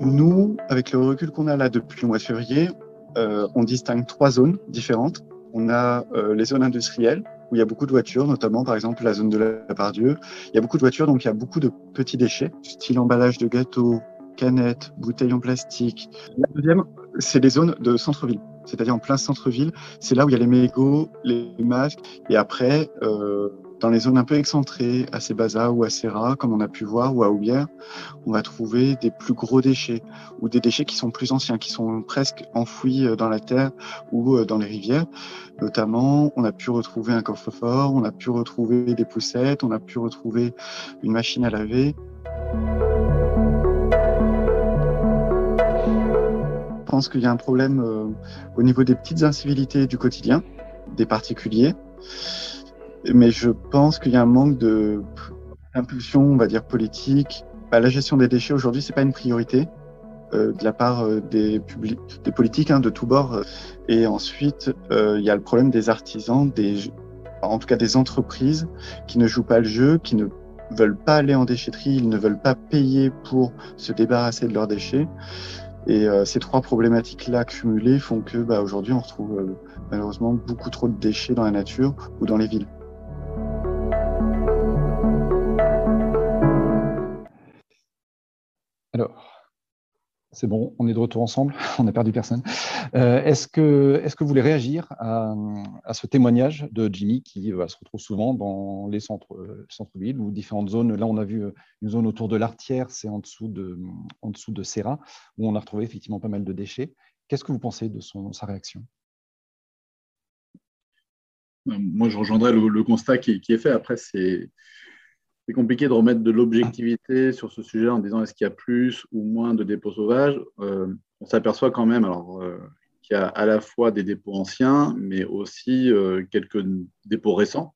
Nous, avec le recul qu'on a là depuis le mois de février, euh, on distingue trois zones différentes. On a euh, les zones industrielles, où il y a beaucoup de voitures, notamment par exemple la zone de la Pardieu. Il y a beaucoup de voitures, donc il y a beaucoup de petits déchets, style emballage de gâteaux, canettes, bouteilles en plastique. La deuxième, c'est les zones de centre-ville, c'est-à-dire en plein centre-ville. C'est là où il y a les mégots, les masques. Et après, euh, dans les zones un peu excentrées, à Sébaza ou à Serra, comme on a pu voir, ou à Oubière, on va trouver des plus gros déchets ou des déchets qui sont plus anciens, qui sont presque enfouis euh, dans la terre ou euh, dans les rivières. Notamment, on a pu retrouver un coffre-fort, on a pu retrouver des poussettes, on a pu retrouver une machine à laver. Je pense qu'il y a un problème euh, au niveau des petites incivilités du quotidien, des particuliers mais je pense qu'il y a un manque de impulsion, on va dire politique. Bah, la gestion des déchets aujourd'hui, c'est pas une priorité euh, de la part euh, des, des politiques hein, de tous bords. Et ensuite, euh, il y a le problème des artisans, des, en tout cas des entreprises qui ne jouent pas le jeu, qui ne veulent pas aller en déchetterie, ils ne veulent pas payer pour se débarrasser de leurs déchets. Et euh, ces trois problématiques-là cumulées font que bah, aujourd'hui, on retrouve euh, malheureusement beaucoup trop de déchets dans la nature ou dans les villes. Alors, c'est bon, on est de retour ensemble, on n'a perdu personne. Euh, est-ce, que, vous voulez réagir à, ce témoignage de Jimmy qui se retrouve souvent dans les euh, centres-villes ou différentes zones? Là, on a vu euh, une zone autour de l'Artière, c'est en dessous de, Serra, où on a retrouvé effectivement pas mal de déchets. Qu'est-ce que vous pensez de sa réaction? Moi, je rejoindrais le, constat qui, qui, est fait. Après, c'est c'est compliqué de remettre de l'objectivité sur ce sujet en disant est-ce qu'il y a plus ou moins de dépôts sauvages? Euh, on s'aperçoit quand même alors, euh, qu'il y a à la fois des dépôts anciens, mais aussi euh, quelques dépôts récents.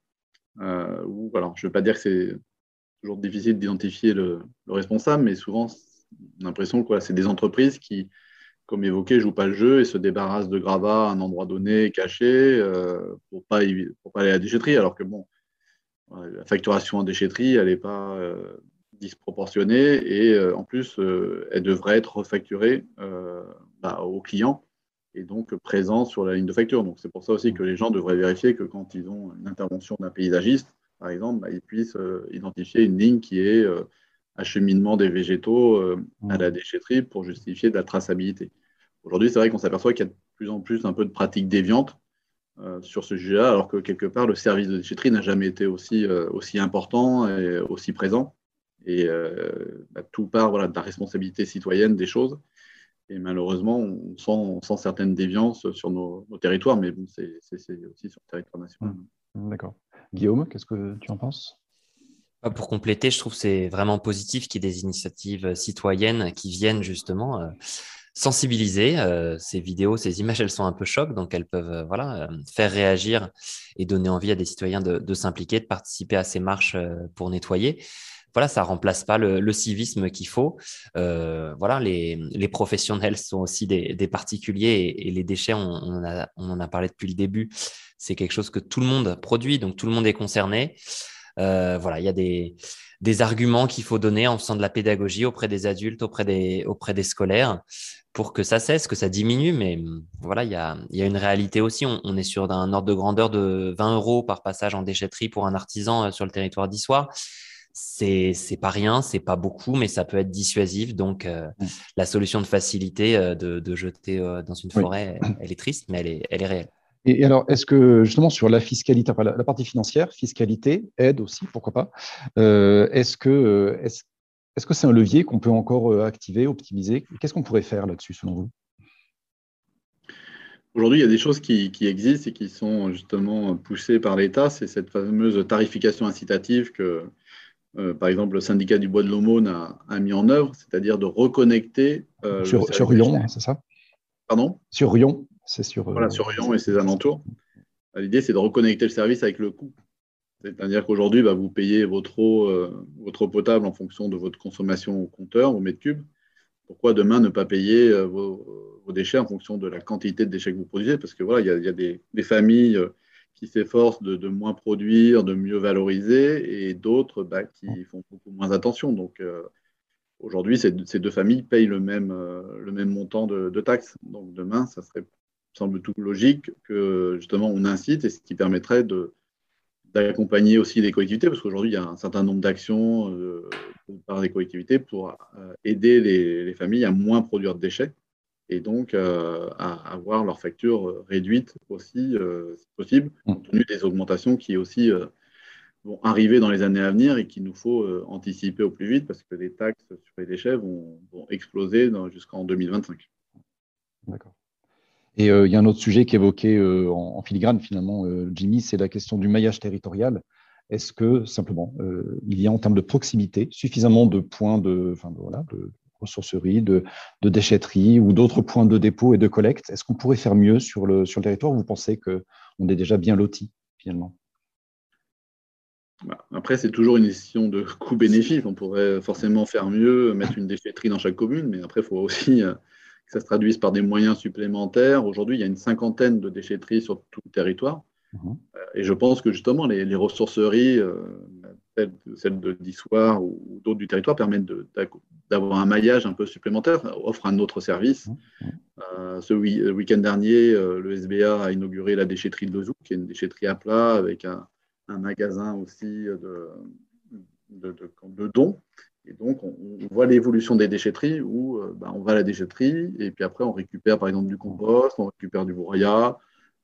Où, alors, je ne veux pas dire que c'est toujours difficile d'identifier le, responsable, mais souvent, on a l'impression que c'est des entreprises qui, comme évoqué, ne jouent pas le jeu et se débarrassent de gravats à un endroit donné, caché, pour ne pas, pour pas aller à la déchetterie. Alors que, bon, la facturation en déchetterie, elle n'est pas euh, disproportionnée et euh, en plus, euh, elle devrait être refacturée bah, aux clients et donc présent sur la ligne de facture. Donc c'est pour ça aussi que les gens devraient vérifier que quand ils ont une intervention d'un paysagiste, par exemple, bah, ils puissent identifier une ligne qui est acheminement des végétaux à la déchetterie pour justifier de la traçabilité. Aujourd'hui, c'est vrai qu'on s'aperçoit qu'il y a de plus en plus un peu de pratiques déviantes euh, sur ce sujet-là, alors que quelque part, le service de déchetterie n'a jamais été aussi, euh, aussi important et aussi présent. Et euh, bah, tout part voilà, de la responsabilité citoyenne des choses. Et malheureusement, on sent, certaines déviances sur nos, territoires, mais bon, c'est aussi sur le territoire national. Mmh. D'accord. Guillaume, qu'est-ce que tu en penses? Bah, pour compléter, je trouve que c'est vraiment positif qu'il y ait des initiatives citoyennes qui viennent justement sensibiliser. Euh, ces vidéos, ces images, elles sont un peu chocs, donc elles peuvent euh, voilà, euh, faire réagir et donner envie à des citoyens de, s'impliquer, de participer à ces marches pour nettoyer. Voilà, ça remplace pas le, civisme qu'il faut. voilà, les, les, professionnels sont aussi des, des particuliers et, les déchets, on, on, a, on, en a parlé depuis le début. C'est quelque chose que tout le monde produit, donc tout le monde est concerné. Voilà, il y a des, des arguments qu'il faut donner en faisant de la pédagogie auprès des adultes, auprès des, auprès des scolaires, pour que ça cesse, que ça diminue. Mais voilà, il y a, y a, une réalité aussi. On, est sur un ordre de grandeur de 20 euros par passage en déchetterie pour un artisan euh, sur le territoire d'Issoire. C'est c'est pas rien, c'est pas beaucoup, mais ça peut être dissuasif. Donc euh, mmh. la solution de facilité euh, de, de jeter dans une forêt, elle, est triste, mais elle est, elle est réelle. Et, alors, est-ce que justement sur la fiscalité, enfin, la, partie financière, fiscalité, aide aussi, pourquoi pas, euh, est-ce que est-ce, que c'est un levier qu'on peut encore euh, activer, optimiser? Qu'est-ce qu'on pourrait faire là-dessus selon vous? Aujourd'hui, il y a des choses qui, existent et qui sont justement poussées par l'État. C'est cette fameuse tarification incitative que, euh, par exemple, le syndicat du bois de l'Aumône a, mis en œuvre, c'est-à-dire de reconnecter. sur, sur Lyon, c'est ça? Pardon? Sur Lyon? C'est sur. Voilà, sur Lyon et ses alentours. L'idée, c'est de reconnecter le service avec le coût. C'est-à-dire qu'aujourd'hui, bah, vous payez votre eau, euh, votre potable en fonction de votre consommation au compteur, au mètre cube. Pourquoi demain ne pas payer euh, vos, déchets en fonction de la quantité de déchets que vous produisez? Parce que voilà, il y a, des, familles euh, qui s'efforcent de, moins produire, de mieux valoriser, et d'autres bah, qui font beaucoup moins attention. Donc aujourd'hui, ces, deux familles payent le même, le même montant de, de, taxes. Donc demain, ça serait semble tout logique que justement on incite et ce qui permettrait de, d'accompagner aussi les collectivités, parce qu'aujourd'hui il y a un certain nombre d'actions euh, par les collectivités pour euh, aider les, familles à moins produire de déchets et donc euh, à avoir leur facture réduite aussi, si possible, mmh. compte tenu des augmentations qui aussi vont arriver dans les années à venir et qu'il nous faut anticiper au plus vite parce que les taxes sur les déchets vont, vont exploser jusqu'en 2025. D'accord. Et euh, il y a un autre sujet évoqué euh, en, filigrane, finalement, euh, Jimmy, c'est la question du maillage territorial. Est-ce que, simplement, il y a en termes de proximité suffisamment de points de, enfin, voilà, de ressourcerie, de, de déchetterie ou d'autres points de dépôt et de collecte Est-ce qu'on pourrait faire mieux sur le, sur le territoire ou vous pensez qu'on est déjà bien loti, finalement? Bah, après, c'est toujours une question de coût-bénéfice. On pourrait forcément faire mieux, mettre une déchetterie dans chaque commune, mais après, il faut aussi que ça se traduise par des moyens supplémentaires. Aujourd'hui, il y a une cinquantaine de déchetteries sur tout le territoire. Mhm. Euh, et je pense que justement, les, ressourceries, euh, celles, de d'Issoire ou, d'autres du territoire, permettent d'avoir un maillage un peu supplémentaire, offrent un autre service. Mhm. Euh, ce week-end dernier, le SBA a inauguré la déchetterie de Lezou, qui est une déchetterie à plat avec un, magasin aussi de, de, de dons. Et donc, on, voit l'évolution des déchetteries où euh, bah, on va à la déchetterie et puis après, on récupère par exemple du compost, on récupère du broyat,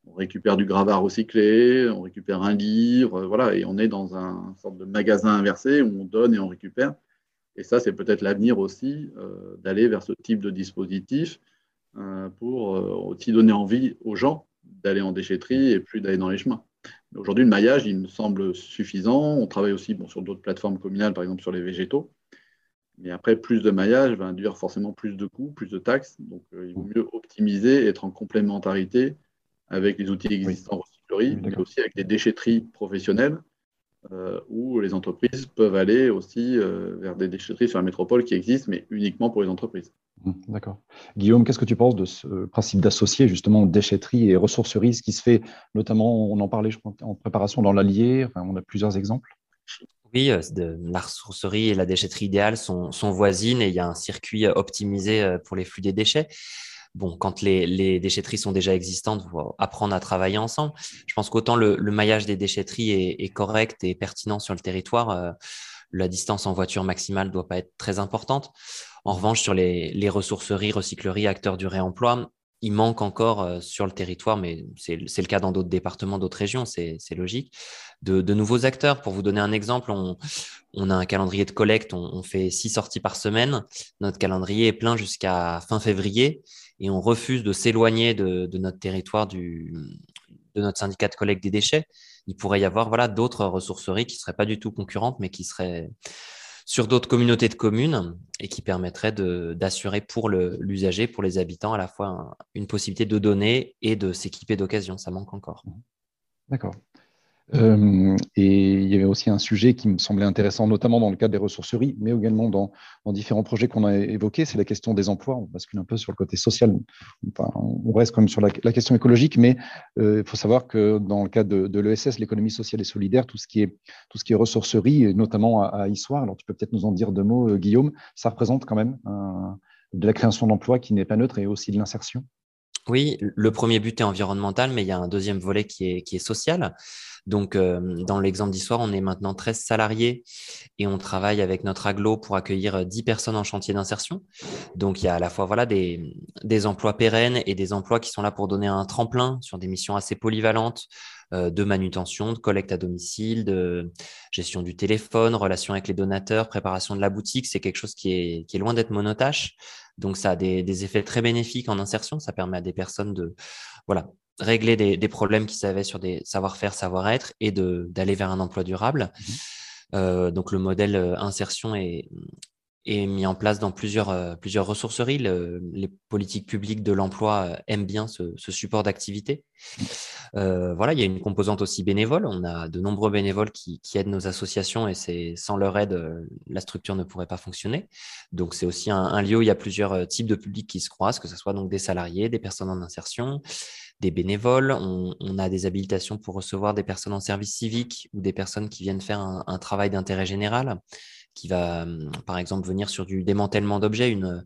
on récupère du gravat recyclé, on récupère un livre, euh, voilà, et on est dans un sorte de magasin inversé où on donne et on récupère. Et ça, c'est peut-être l'avenir aussi euh, d'aller vers ce type de dispositif pour aussi donner envie aux gens d'aller en déchetterie et plus d'aller dans les chemins. Aujourd'hui, le maillage, il me semble suffisant. On travaille aussi bon, sur d'autres plateformes communales, par exemple sur les végétaux. Mais après, plus de maillage va induire forcément plus de coûts, plus de taxes. Donc, euh, il vaut mieux optimiser, être en complémentarité avec les outils existants en recyclerie, mais aussi avec des déchetteries professionnelles euh, où les entreprises peuvent aller aussi euh, vers des déchetteries sur la métropole qui existent, mais uniquement pour les entreprises. Mmh, d'accord. Guillaume, qu'est-ce que tu penses de ce principe d'associer justement déchetterie et ressourcerie, ce qui se fait notamment, on en parlait je crois, en préparation dans l'Allier, enfin, on a plusieurs exemples oui, euh, la ressourcerie et la déchetterie idéale sont, voisines et il y a un circuit euh, optimisé euh, pour les flux des déchets. Bon, quand les, déchetteries sont déjà existantes, il apprendre à travailler ensemble. Je pense qu'autant le, maillage des déchetteries est, correct et pertinent sur le territoire, la distance en voiture maximale ne doit pas être très importante. En revanche, sur les ressourceries, recycleries, acteurs du réemploi, il manque encore euh, sur le territoire, mais c'est le cas dans d'autres départements, d'autres régions, c'est logique, de, nouveaux acteurs. Pour vous donner un exemple, on, a un calendrier de collecte, on, fait six sorties par semaine. Notre calendrier est plein jusqu'à fin février et on refuse de s'éloigner de, notre territoire, du, de notre syndicat de collecte des déchets. Il pourrait y avoir voilà, d'autres ressourceries qui ne seraient pas du tout concurrentes, mais qui seraient sur d'autres communautés de communes et qui permettrait d'assurer pour l'usager, pour les habitants, à la fois une possibilité de donner et de s'équiper d'occasion. Ça manque encore. D'accord. Euh, et il y avait aussi un sujet qui me semblait intéressant, notamment dans le cadre des ressourceries, mais également dans, différents projets qu'on a évoqués, c'est la question des emplois. On bascule un peu sur le côté social. on reste quand même sur la, question écologique, mais euh, il faut savoir que dans le cadre de, l'ESS, l'économie sociale et solidaire, tout ce qui est, tout ce qui est ressourcerie, notamment à, Issoire, alors tu peux peut-être nous en dire deux mots, euh, Guillaume, ça représente quand même de la création d'emplois qui n'est pas neutre et aussi de l'insertion. Oui, le premier but est environnemental, mais il y a un deuxième volet qui est, qui est social. Donc, euh, dans l'exemple d'histoire, on est maintenant 13 salariés et on travaille avec notre aglo pour accueillir 10 personnes en chantier d'insertion. Donc, il y a à la fois voilà, des, des, emplois pérennes et des emplois qui sont là pour donner un tremplin sur des missions assez polyvalentes euh, de manutention, de collecte à domicile, de gestion du téléphone, relation avec les donateurs, préparation de la boutique. C'est quelque chose qui est, qui est loin d'être monotache. Donc, ça a des, des, effets très bénéfiques en insertion. Ça permet à des personnes de voilà, régler des, problèmes qu'ils avaient sur des savoir-faire, savoir-être et d'aller vers un emploi durable. Mmh euh, donc le modèle euh, insertion est, est mis en place dans plusieurs, euh, plusieurs ressourceries. les politiques publiques de l'emploi aiment bien ce, support d'activité. Mmh. voilà, il y a une composante aussi bénévole. On a de nombreux bénévoles qui, aident nos associations et c'est sans leur aide, la structure ne pourrait pas fonctionner. Donc c'est aussi un, un, lieu où il y a plusieurs types de publics qui se croisent, que ce soit donc des salariés, des personnes en insertion, des bénévoles, on, a des habilitations pour recevoir des personnes en service civique ou des personnes qui viennent faire un, travail d'intérêt général, qui va, hum, par exemple, venir sur du démantèlement d'objets, une,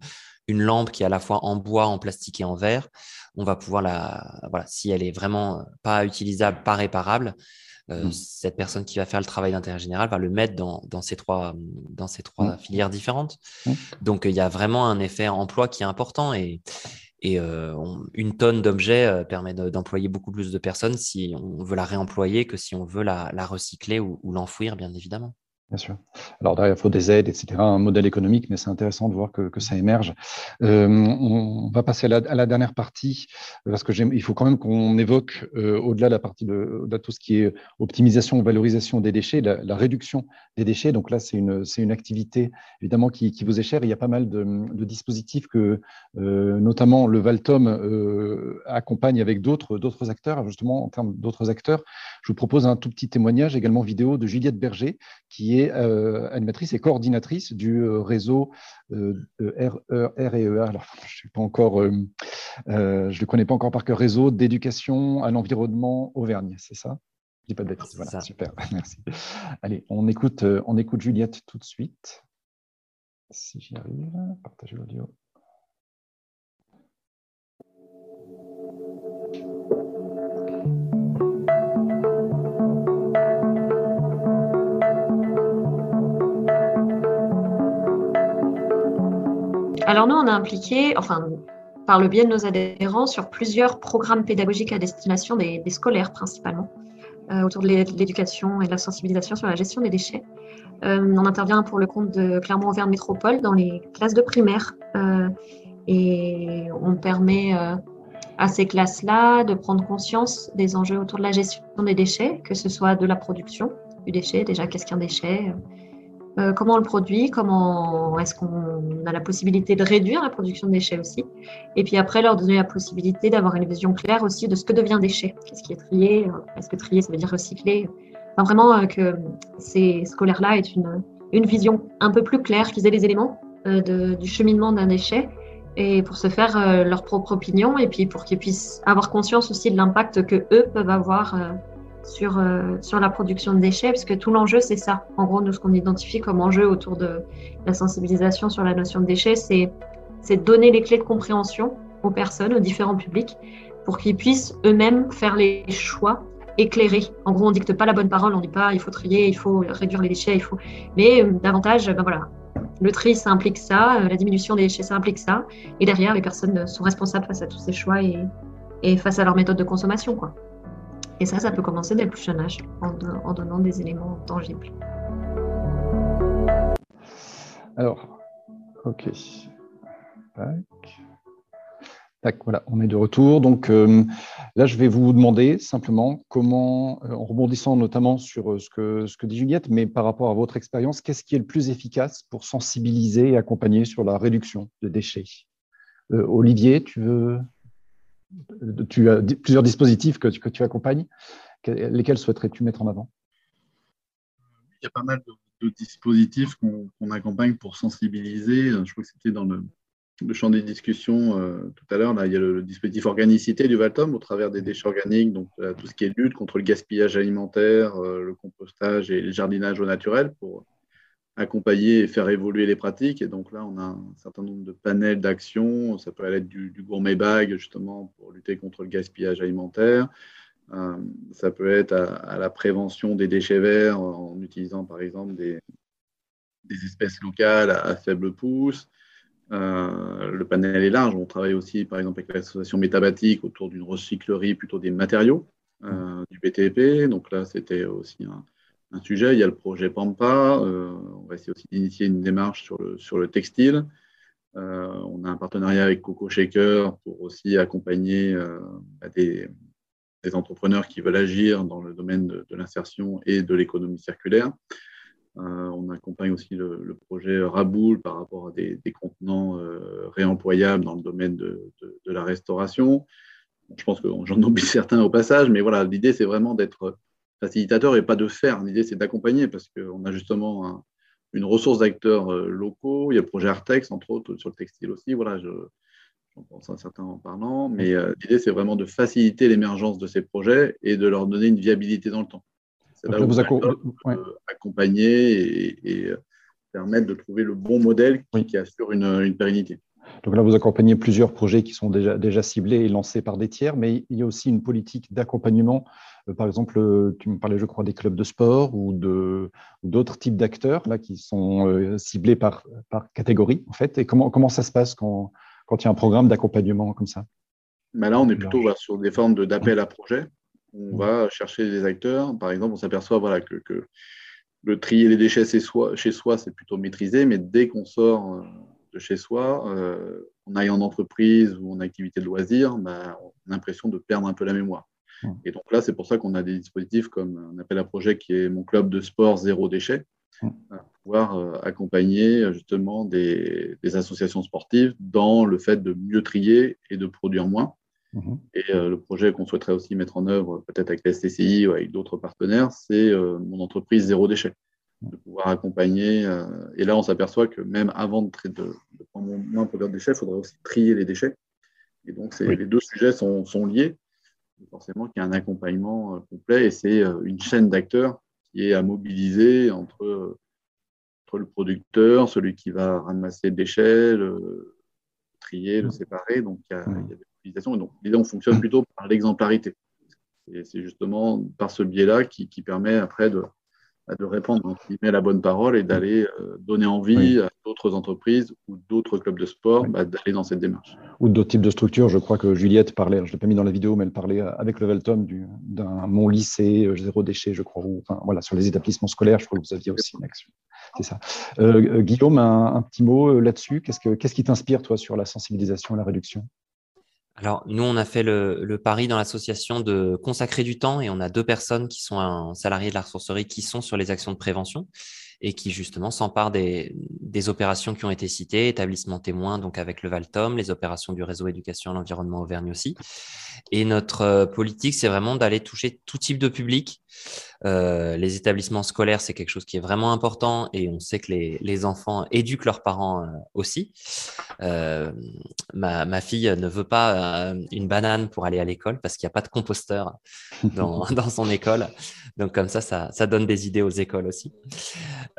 une lampe qui est à la fois en bois, en plastique et en verre. On va pouvoir la, voilà, si elle est vraiment pas utilisable, pas réparable, euh, mmh. cette personne qui va faire le travail d'intérêt général va le mettre dans, ces trois, dans ces trois mmh. filières différentes. Mmh. Donc, il y a vraiment un effet emploi qui est important et, et euh, une tonne d'objets euh, permet d'employer beaucoup plus de personnes si on veut la réemployer que si on veut la, recycler ou l'enfouir, bien évidemment. Bien sûr. Alors derrière, il faut des aides, etc., un modèle économique, mais c'est intéressant de voir que, ça émerge. Euh, on, va passer à la, dernière partie, parce que il faut quand même qu'on évoque, euh, au-delà de la partie de, tout ce qui est optimisation, valorisation des déchets, la, réduction des déchets. Donc là, c'est une, activité évidemment qui, vous est chère. Il y a pas mal de, dispositifs que, euh, notamment le Valtom, accompagne avec d'autres acteurs. Justement, en termes d'autres acteurs, je vous propose un tout petit témoignage également vidéo de Juliette Berger, qui est euh, animatrice et coordinatrice du euh, réseau euh, REA. Alors, je ne je le connais pas encore par cœur. Réseau d'éducation à l'environnement Auvergne, c'est ça? Je dis pas de bêtises. Voilà, super, merci. Allez, on écoute, on écoute Juliette tout de suite. Si j'y arrive, partager l'audio. Alors nous, on a impliqué, enfin, par le biais de nos adhérents, sur plusieurs programmes pédagogiques à destination des, scolaires principalement, euh, autour de l'éducation et de la sensibilisation sur la gestion des déchets. Euh, on intervient pour le compte de Clermont-Auvergne Métropole dans les classes de primaire euh, et on permet à ces classes-là de prendre conscience des enjeux autour de la gestion des déchets, que ce soit de la production du déchet, déjà qu'est-ce qu'un déchet, euh, comment on le produit, comment est-ce qu'on a la possibilité de réduire la production de déchets aussi. Et puis après, leur donner la possibilité d'avoir une vision claire aussi de ce que devient déchet. Qu'est-ce qui est trié Est-ce que trier, ça veut dire recycler Vraiment euh, que ces scolaires-là aient une, une vision un peu plus claire, qu'ils aient les éléments euh, du cheminement d'un déchet et pour se faire leur propre opinion et puis pour qu'ils puissent avoir conscience aussi de l'impact que eux peuvent avoir sur, euh, sur la production de déchets, parce tout l'enjeu, c'est ça. En gros, nous, ce qu'on identifie comme enjeu autour de la sensibilisation sur la notion de déchets, c'est donner les clés de compréhension aux personnes, aux différents publics, pour qu'ils puissent eux-mêmes faire les choix éclairés. En gros, on dicte pas la bonne parole, on dit pas il faut trier, il faut réduire les déchets, il faut. Mais euh, davantage, ben voilà, le tri, ça implique ça, euh, la diminution des déchets, ça implique ça. Et derrière, les personnes sont responsables face à tous ces choix et, et face à leur méthode de consommation, quoi. Et ça, ça peut commencer dès le plus jeune âge, en, donnant des éléments tangibles. Alors, ok. Tac. voilà, on est de retour. Donc euh, là, je vais vous demander simplement comment, euh, en rebondissant notamment sur euh, ce que, ce que dit Juliette, mais par rapport à votre expérience, qu'est-ce qui est le plus efficace pour sensibiliser et accompagner sur la réduction de déchets? Olivier, tu veux tu as plusieurs dispositifs que tu, accompagnes. Lesquels souhaiterais-tu mettre en avant? Il y a pas mal de, dispositifs qu'on accompagne pour sensibiliser. Je crois que c'était dans le, champ des discussions euh, tout à l'heure. il y a le, dispositif organicité du Valtom au travers des déchets organiques, donc tout ce qui est lutte contre le gaspillage alimentaire, le compostage et le jardinage au naturel pour accompagner et faire évoluer les pratiques. Et donc là, on a un certain nombre de panels d'actions. Ça peut aller du, du, gourmet bag, justement, pour lutter contre le gaspillage alimentaire. Euh, ça peut être à, la prévention des déchets verts en utilisant, par exemple, des, des espèces locales à, faible pouce. Euh, le panel est large. On travaille aussi, par exemple, avec l'association métabatique autour d'une recyclerie plutôt des matériaux, euh, du BTP. Donc là, c'était aussi un, un sujet. Il y a le projet Pampa. Euh, on va essayer aussi d'initier une démarche sur le, sur le textile. Euh, on a un partenariat avec Coco Shaker pour aussi accompagner euh, bah, des, entrepreneurs qui veulent agir dans le domaine de, l'insertion et de l'économie circulaire. on accompagne aussi le, projet Raboul par rapport à des, des contenants réemployables dans le domaine de, de la restauration. Je pense que j'en oublie certains au passage, mais voilà, l'idée c'est vraiment d'être facilitateur et pas de faire. L'idée, c'est d'accompagner parce qu'on a justement une ressource d'acteurs euh, locaux. Il y a le projet Artex, entre autres, sur le textile aussi. Voilà, j'en pense à certains en parlant. Mais euh, l'idée, c'est vraiment de faciliter l'émergence de ces projets et de leur donner une viabilité dans le temps. C'est là où vous accompagner et, euh, permettre de trouver le bon modèle qui, assure une, une pérennité. Donc là, vous accompagnez plusieurs projets qui sont déjà, déjà ciblés et lancés par des tiers, mais il y a aussi une politique d'accompagnement. Euh, par exemple, euh, tu me parlais, je crois, des clubs de sport ou d'autres types d'acteurs là qui sont euh, ciblés par, par catégorie, en fait. Et comment, comment ça se passe quand, quand il y a un programme d'accompagnement comme ça? Mais Là, on est plutôt sur des formes d'appel à projet. On va chercher des acteurs. Par exemple, on s'aperçoit voilà, que, que, le trier les déchets chez soi, chez soi c'est plutôt maîtrisé, mais dès qu'on sort de chez soi, euh, on aille en entreprise ou en activité de loisir, bah, on a l'impression de perdre un peu la mémoire. Et donc là, c'est pour ça qu'on a des dispositifs comme un appel à projet qui est mon club de sport zéro déchet, pour pouvoir euh, accompagner justement des, associations sportives dans le fait de mieux trier et de produire moins. Et euh, le projet qu'on souhaiterait aussi mettre en œuvre, peut-être avec la STCI ou avec d'autres partenaires, c'est mon entreprise zéro déchet de pouvoir accompagner. Euh, et là, on s'aperçoit que même avant de, de, de prendre moins pour des déchets, il faudrait aussi trier les déchets. Et donc, les deux sujets sont, sont liés. forcément, qu'il y a un accompagnement euh, complet et c'est euh, une chaîne d'acteurs qui est à mobiliser entre, entre, le producteur, celui qui va ramasser le déchet, le trier, le séparer. Donc, il y a, il y a des mobilisations. Et donc, l'idée, on fonctionne plutôt par l'exemplarité. Et c'est justement par ce biais-là qui, qui permet après de, de répondre à la bonne parole et d'aller euh, donner envie à d'autres entreprises ou d'autres clubs de sport bah, d'aller dans cette démarche. Ou d'autres types de structures. Je crois que Juliette parlait, je ne l'ai pas mis dans la vidéo, mais elle parlait avec le Veltom d'un mon lycée euh, zéro déchet, je crois. Ou, enfin, voilà, sur les établissements scolaires, je crois que vous aviez aussi une action. C'est ça. Euh, Guillaume, un, petit mot là-dessus. Qu'est-ce, que, qu'est-ce qui t'inspire, toi, sur la sensibilisation et la réduction? Alors, nous, on a fait le, pari dans l'association de consacrer du temps et on a deux personnes qui sont un salarié de la ressourcerie qui sont sur les actions de prévention et qui justement s'emparent des, des, opérations qui ont été citées, établissement témoin, donc avec le Valtom, les opérations du réseau éducation à l'environnement Auvergne aussi. Et notre euh, politique, c'est vraiment d'aller toucher tout type de public. Euh, les établissements scolaires, c'est quelque chose qui est vraiment important et on sait que les, les enfants éduquent leurs parents euh, aussi. Euh, ma, ma, fille ne veut pas une banane pour aller à l'école parce qu'il n'y a pas de composteur dans, dans, son école. Donc comme ça, ça, ça, donne des idées aux écoles aussi.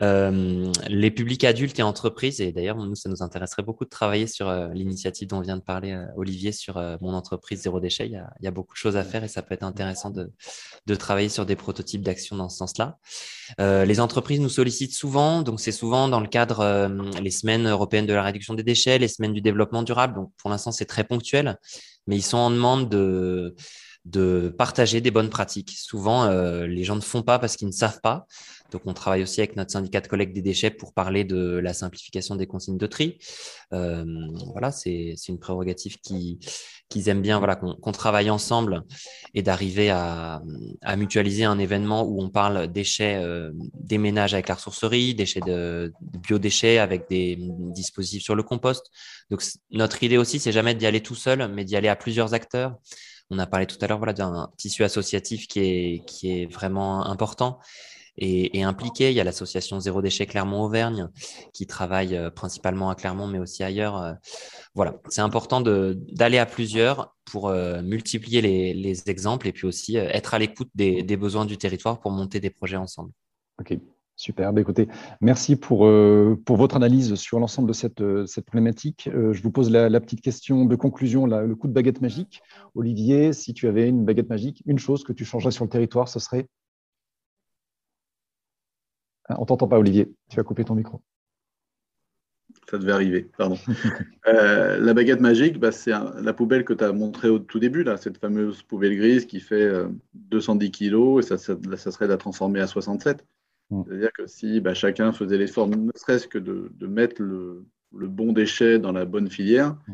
Les publics adultes et entreprises, et d'ailleurs, nous, ça nous intéresserait beaucoup de travailler sur l'initiative dont vient de parler Olivier sur mon entreprise Zéro Déchet. Il y, a, il y, a, beaucoup de choses à faire et ça peut être intéressant de, de travailler sur des prototypes d'action dans ce sens-là. Euh, les entreprises nous sollicitent souvent, donc c'est souvent dans le cadre euh, les semaines européennes de la réduction des déchets, les semaines du développement durable. Donc pour l'instant c'est très ponctuel, mais ils sont en demande de de partager des bonnes pratiques. Souvent, euh, les gens ne font pas parce qu'ils ne savent pas. Donc, on travaille aussi avec notre syndicat de collecte des déchets pour parler de la simplification des consignes de tri. Euh, voilà, c'est une prérogative qui qu'ils aiment bien, voilà, qu'on travaille ensemble et d'arriver à, à, mutualiser un événement où on parle déchets euh, des ménages avec la ressourcerie, déchets de, de biodéchets avec des dispositifs sur le compost. Donc, notre idée aussi, c'est jamais d'y aller tout seul, mais d'y aller à plusieurs acteurs On a parlé tout à l'heure voilà, d'un tissu associatif qui est, qui est vraiment important et, impliqué. Il y a l'association Zéro Déchet Clermont-Auvergne qui travaille euh, principalement à Clermont, mais aussi ailleurs. Euh. Voilà, c'est important d'aller à plusieurs pour euh, multiplier les, exemples et puis aussi être à l'écoute des, besoins du territoire pour monter des projets ensemble. OK. Super. Bah, écoutez, merci pour, pour votre analyse sur l'ensemble de cette, cette problématique. je vous pose la, petite question de conclusion, le coup de baguette magique. Olivier, si tu avais une baguette magique, une chose que tu changerais sur le territoire, ce serait? On t'entend pas, Olivier. Tu as coupé ton micro. Ça devait arriver, pardon. Euh, la baguette magique, bah, c'est la poubelle que tu as montrée au tout début, là, cette fameuse poubelle grise qui fait 210 euh, kg et ça, serait de la transformer à 67. Mm. C'est-à-dire que si bah, chacun faisait l'effort, ne serait-ce que de, mettre le, bon déchet dans la bonne filière, mm.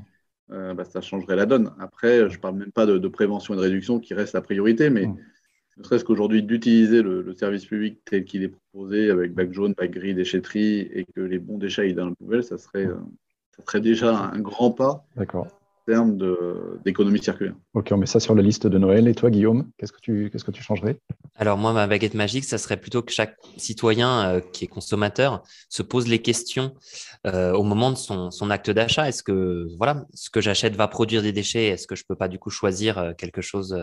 euh, bah, ça changerait la donne. Après, je ne parle même pas de, prévention et de réduction qui reste la priorité, mais mm ne serait-ce qu'aujourd'hui d'utiliser le, service public tel qu'il est proposé avec bac jaune, bac gris, déchetterie et que les bons déchets aillent dans la poubelle, ça serait, euh, ça serait déjà un grand pas. D'accord termes d'économie circulaire. Ok, on met ça sur la liste de Noël. Et toi, Guillaume, qu'est-ce que tu, qu'est-ce que tu changerais? Alors moi, ma baguette magique, ça serait plutôt que chaque citoyen euh, qui est consommateur se pose les questions euh, au moment de son, son acte d'achat. Est-ce que voilà, ce que j'achète va produire des déchets? Est-ce que je peux pas du coup choisir euh, quelque chose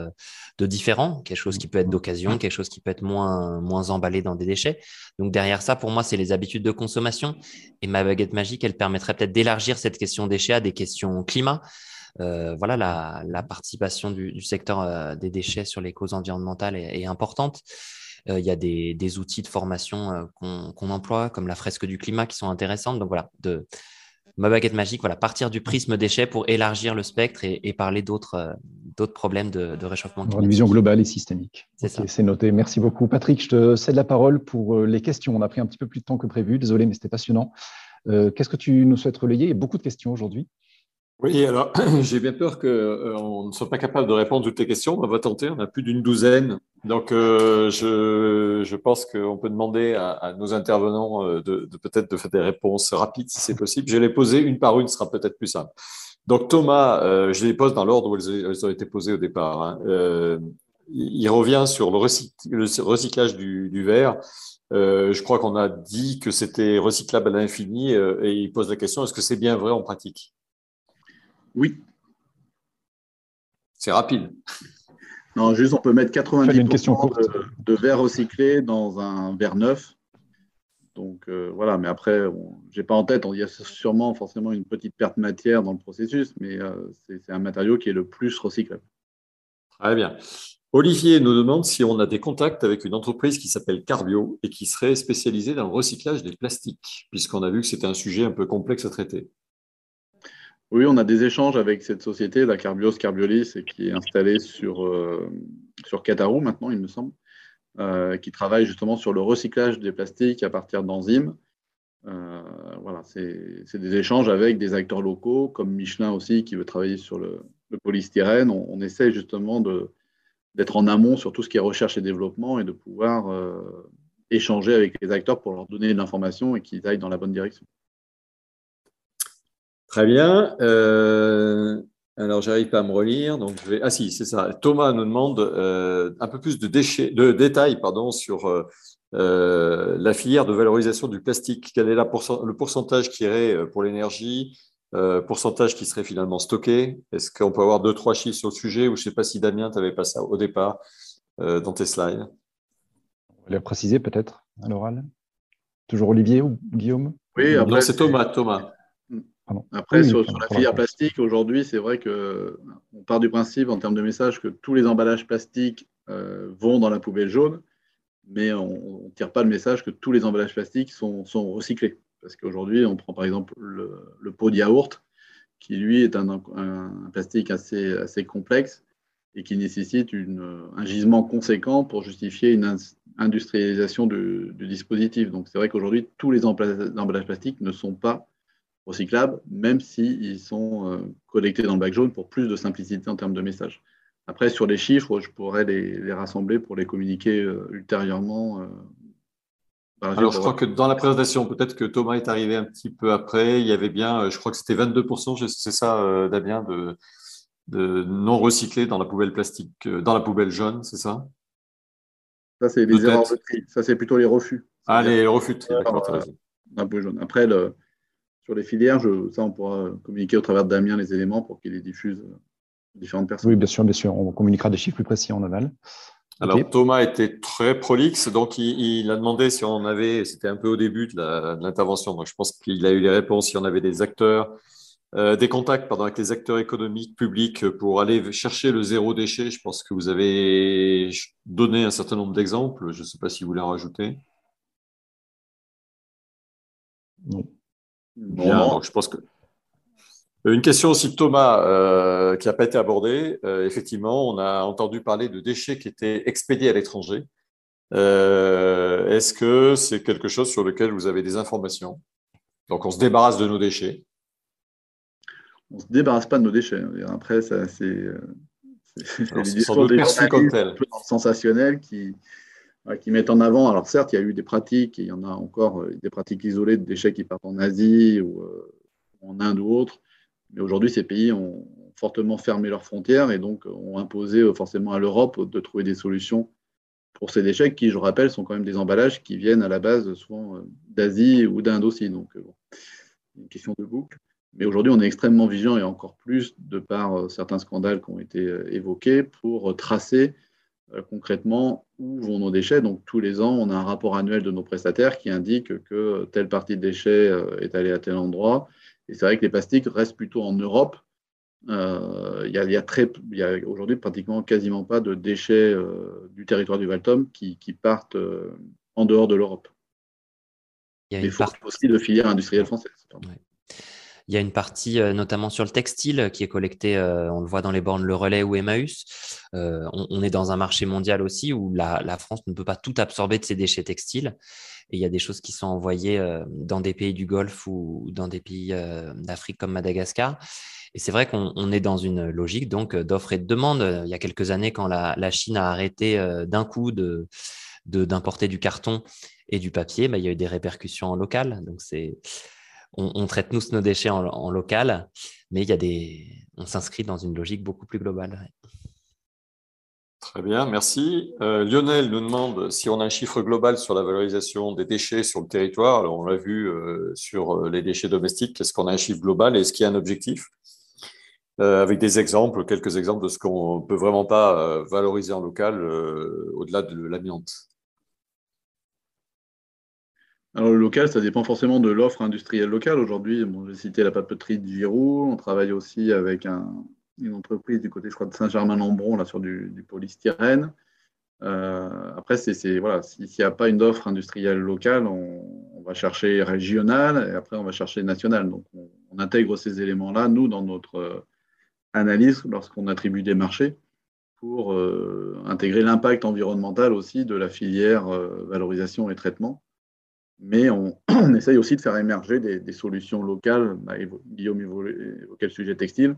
de différent, quelque chose qui peut être d'occasion, quelque chose qui peut être moins moins emballé dans des déchets? Donc derrière ça, pour moi, c'est les habitudes de consommation. Et ma baguette magique, elle permettrait peut-être d'élargir cette question déchets à des questions climat. Euh, voilà, la, participation du, secteur euh, des déchets sur les causes environnementales est, importante. Euh, il y a des, outils de formation qu'on emploie, comme la fresque du climat, qui sont intéressantes. Donc voilà, de ma baguette magique, voilà, partir du prisme déchets pour élargir le spectre et, parler d'autres problèmes de, réchauffement climatique. Une vision globale et systémique. C'est noté. Merci beaucoup. Patrick, je te cède la parole pour les questions. On a pris un petit peu plus de temps que prévu. Désolé, mais c'était passionnant. Qu'est-ce que tu nous souhaites relayer? Il y a beaucoup de questions aujourd'hui. Oui, alors j'ai bien peur qu'on euh, ne soit pas capable de répondre à toutes les questions. On va tenter, on a plus d'une douzaine. Donc euh, je, pense qu'on peut demander à, nos intervenants euh, de, peut-être de faire des réponses rapides si c'est possible. Je vais les poser une par une, ce sera peut-être plus simple. Donc Thomas, je les pose dans l'ordre où elles, ont été posées au départ. Hein. il revient sur le, recyclage du verre. je crois qu'on a dit que c'était recyclable à l'infini et il pose la question est-ce que c'est bien vrai en pratique? Oui. C'est rapide. Non, juste on peut mettre 90% de, verre recyclé dans un verre neuf. Donc euh, voilà, mais après, je n'ai pas en tête, il y a sûrement forcément une petite perte de matière dans le processus, mais euh, c'est un matériau qui est le plus recyclable. Très bien. Olivier nous demande si on a des contacts avec une entreprise qui s'appelle Carbio et qui serait spécialisée dans le recyclage des plastiques, puisqu'on a vu que c'était un sujet un peu complexe à traiter. Oui, on a des échanges avec cette société, la Carbios Carbiolis, qui est installée sur, euh, maintenant, il me semble, euh, qui travaille justement sur le recyclage des plastiques à partir d'enzymes. Euh, voilà, c'est des échanges avec des acteurs locaux, comme Michelin aussi, qui veut travailler sur le, polystyrène. On, on, essaie justement d'être en amont sur tout ce qui est recherche et développement et de pouvoir échanger avec les acteurs pour leur donner de l'information et qu'ils aillent dans la bonne direction. Très bien. Euh, alors, j'arrive pas à me relire. Donc, je vais... Ah si, c'est ça. Thomas nous demande euh, un peu plus de, déchets, de détails pardon, sur euh, la filière de valorisation du plastique. Quel est le pourcentage qui irait pour l'énergie pourcentage qui serait finalement stocké? Est-ce qu'on peut avoir deux, trois chiffres sur le sujet Ou je ne sais pas si Damien, tu n'avais pas ça au départ dans tes slides? On va le préciser peut-être à l'oral. Toujours Olivier ou Guillaume? Oui, non, c'est Thomas. Thomas. Après, sur, la filière plastique, aujourd'hui, c'est vrai qu'on part du principe, en termes de message, que tous les emballages plastiques euh, vont dans la poubelle jaune, mais on ne tire pas le message que tous les emballages plastiques sont, recyclés. Parce qu'aujourd'hui, on prend par exemple le, pot de yaourt, qui lui est un, plastique assez, assez, complexe et qui nécessite un gisement conséquent pour justifier une industrialisation du, du dispositif. Donc c'est vrai qu'aujourd'hui, tous les emballages plastiques ne sont pas recyclables, même s'ils sont euh, collectés dans le bac jaune pour plus de simplicité en termes de message. Après, sur les chiffres, je pourrais les, rassembler pour les communiquer euh, ultérieurement. Euh, Alors, je crois que dans la présentation, peut-être que Thomas est arrivé un petit peu après, il y avait bien, je crois que c'était 22%, c'est ça, Damien, de, de non recyclés dans la poubelle plastique, dans la poubelle jaune, c'est ça? Ça, c'est les erreurs de tri. Ça, c'est plutôt les refus. Ah, les refus tri, jaune. Après, le, sur les filières, je, ça, on pourra communiquer au travers de Damien les éléments pour qu'il les diffuse aux différentes personnes. Oui, bien sûr, bien sûr. On communiquera des chiffres plus précis en aval. Alors Thomas était très prolixe, donc il, a demandé si on avait, c'était un peu au début de l'intervention, donc je pense qu'il a eu les réponses, si on avait des acteurs, euh, des contacts pardon, avec les acteurs économiques publics pour aller chercher le zéro déchet. Je pense que vous avez donné un certain nombre d'exemples. Je ne sais pas si vous voulez en rajouter. Non. Bien, donc je pense que euh, une question aussi de Thomas euh, qui n'a pas été abordée. Euh, effectivement, on a entendu parler de déchets qui étaient expédiés à l'étranger. Est-ce que c'est quelque chose sur lequel vous avez des informations? Donc, on se débarrasse de nos déchets. On ne se débarrasse pas de nos déchets. Après, c'est des discours des sensationnels qui, qui mettent en avant. Alors, certes, il y a eu des pratiques, il y en a encore des pratiques isolées de déchets qui partent en Asie ou en Inde ou autres mais aujourd'hui, ces pays ont fortement fermé leurs frontières et donc ont imposé euh, forcément à l'Europe de trouver des solutions pour ces déchets qui, je rappelle, sont quand même des emballages qui viennent à la base souvent euh, d'Asie ou d'Inde aussi. Donc, euh, une question de boucle. Mais aujourd'hui, on est extrêmement vigilant et encore plus de par certains scandales qui ont été évoqués pour tracer concrètement où vont nos déchets. Donc, tous les ans, on a un rapport annuel de nos prestataires qui indique que telle partie de déchets est allée à tel endroit et c'est vrai que les plastiques restent plutôt en Europe. Euh, il y a, très, aujourd'hui pratiquement quasiment pas de déchets euh, du territoire du Valtom qui, partent euh, en dehors de l'Europe. Il, faut aussi de filières industrielles françaises. Il y a une partie, notamment sur le textile, qui est collectée, on le voit dans les bornes Le Relais ou Emmaüs. On, est dans un marché mondial aussi où la, France ne peut pas tout absorber de ses déchets textiles. Et il y a des choses qui sont envoyées euh, dans des pays du Golfe ou dans des pays euh, d'Afrique comme Madagascar. Et c'est vrai qu'on est dans une logique donc d'offre et de demande. Il y a quelques années, quand la, Chine a arrêté euh, d'un coup de d'importer du carton et du papier, bah, il y a eu des répercussions en local. Donc c'est on, traite tous nos déchets en, en, local, mais il y a des on s'inscrit dans une logique beaucoup plus globale. Très bien, merci. Euh, Lionel nous demande si on a un chiffre global sur la valorisation des déchets sur le territoire. Alors, on l'a vu euh, sur euh, les déchets domestiques. Est-ce qu'on a un chiffre global et est-ce qu'il y a un objectif? Avec des exemples, quelques exemples de ce qu'on ne peut vraiment pas valoriser en local au-delà de l'amiante. Alors, le local, ça dépend forcément de l'offre industrielle locale. Aujourd'hui, bon, j'ai cité la papeterie de Giroud. On travaille aussi avec un, une entreprise du côté, je crois, de Saint-Germain-Lambron, là, sur du, polystyrène. Euh, après, c'est, voilà, s'il n'y a pas une offre industrielle locale, on, va chercher régionale et après, on va chercher nationale. Donc, on, intègre ces éléments-là, nous, dans notre euh, analyse lorsqu'on attribue des marchés pour euh, intégrer l'impact environnemental aussi de la filière valorisation et traitement. Mais on, essaye aussi de faire émerger des, solutions locales. Bah, Guillaume évoquait le sujet textile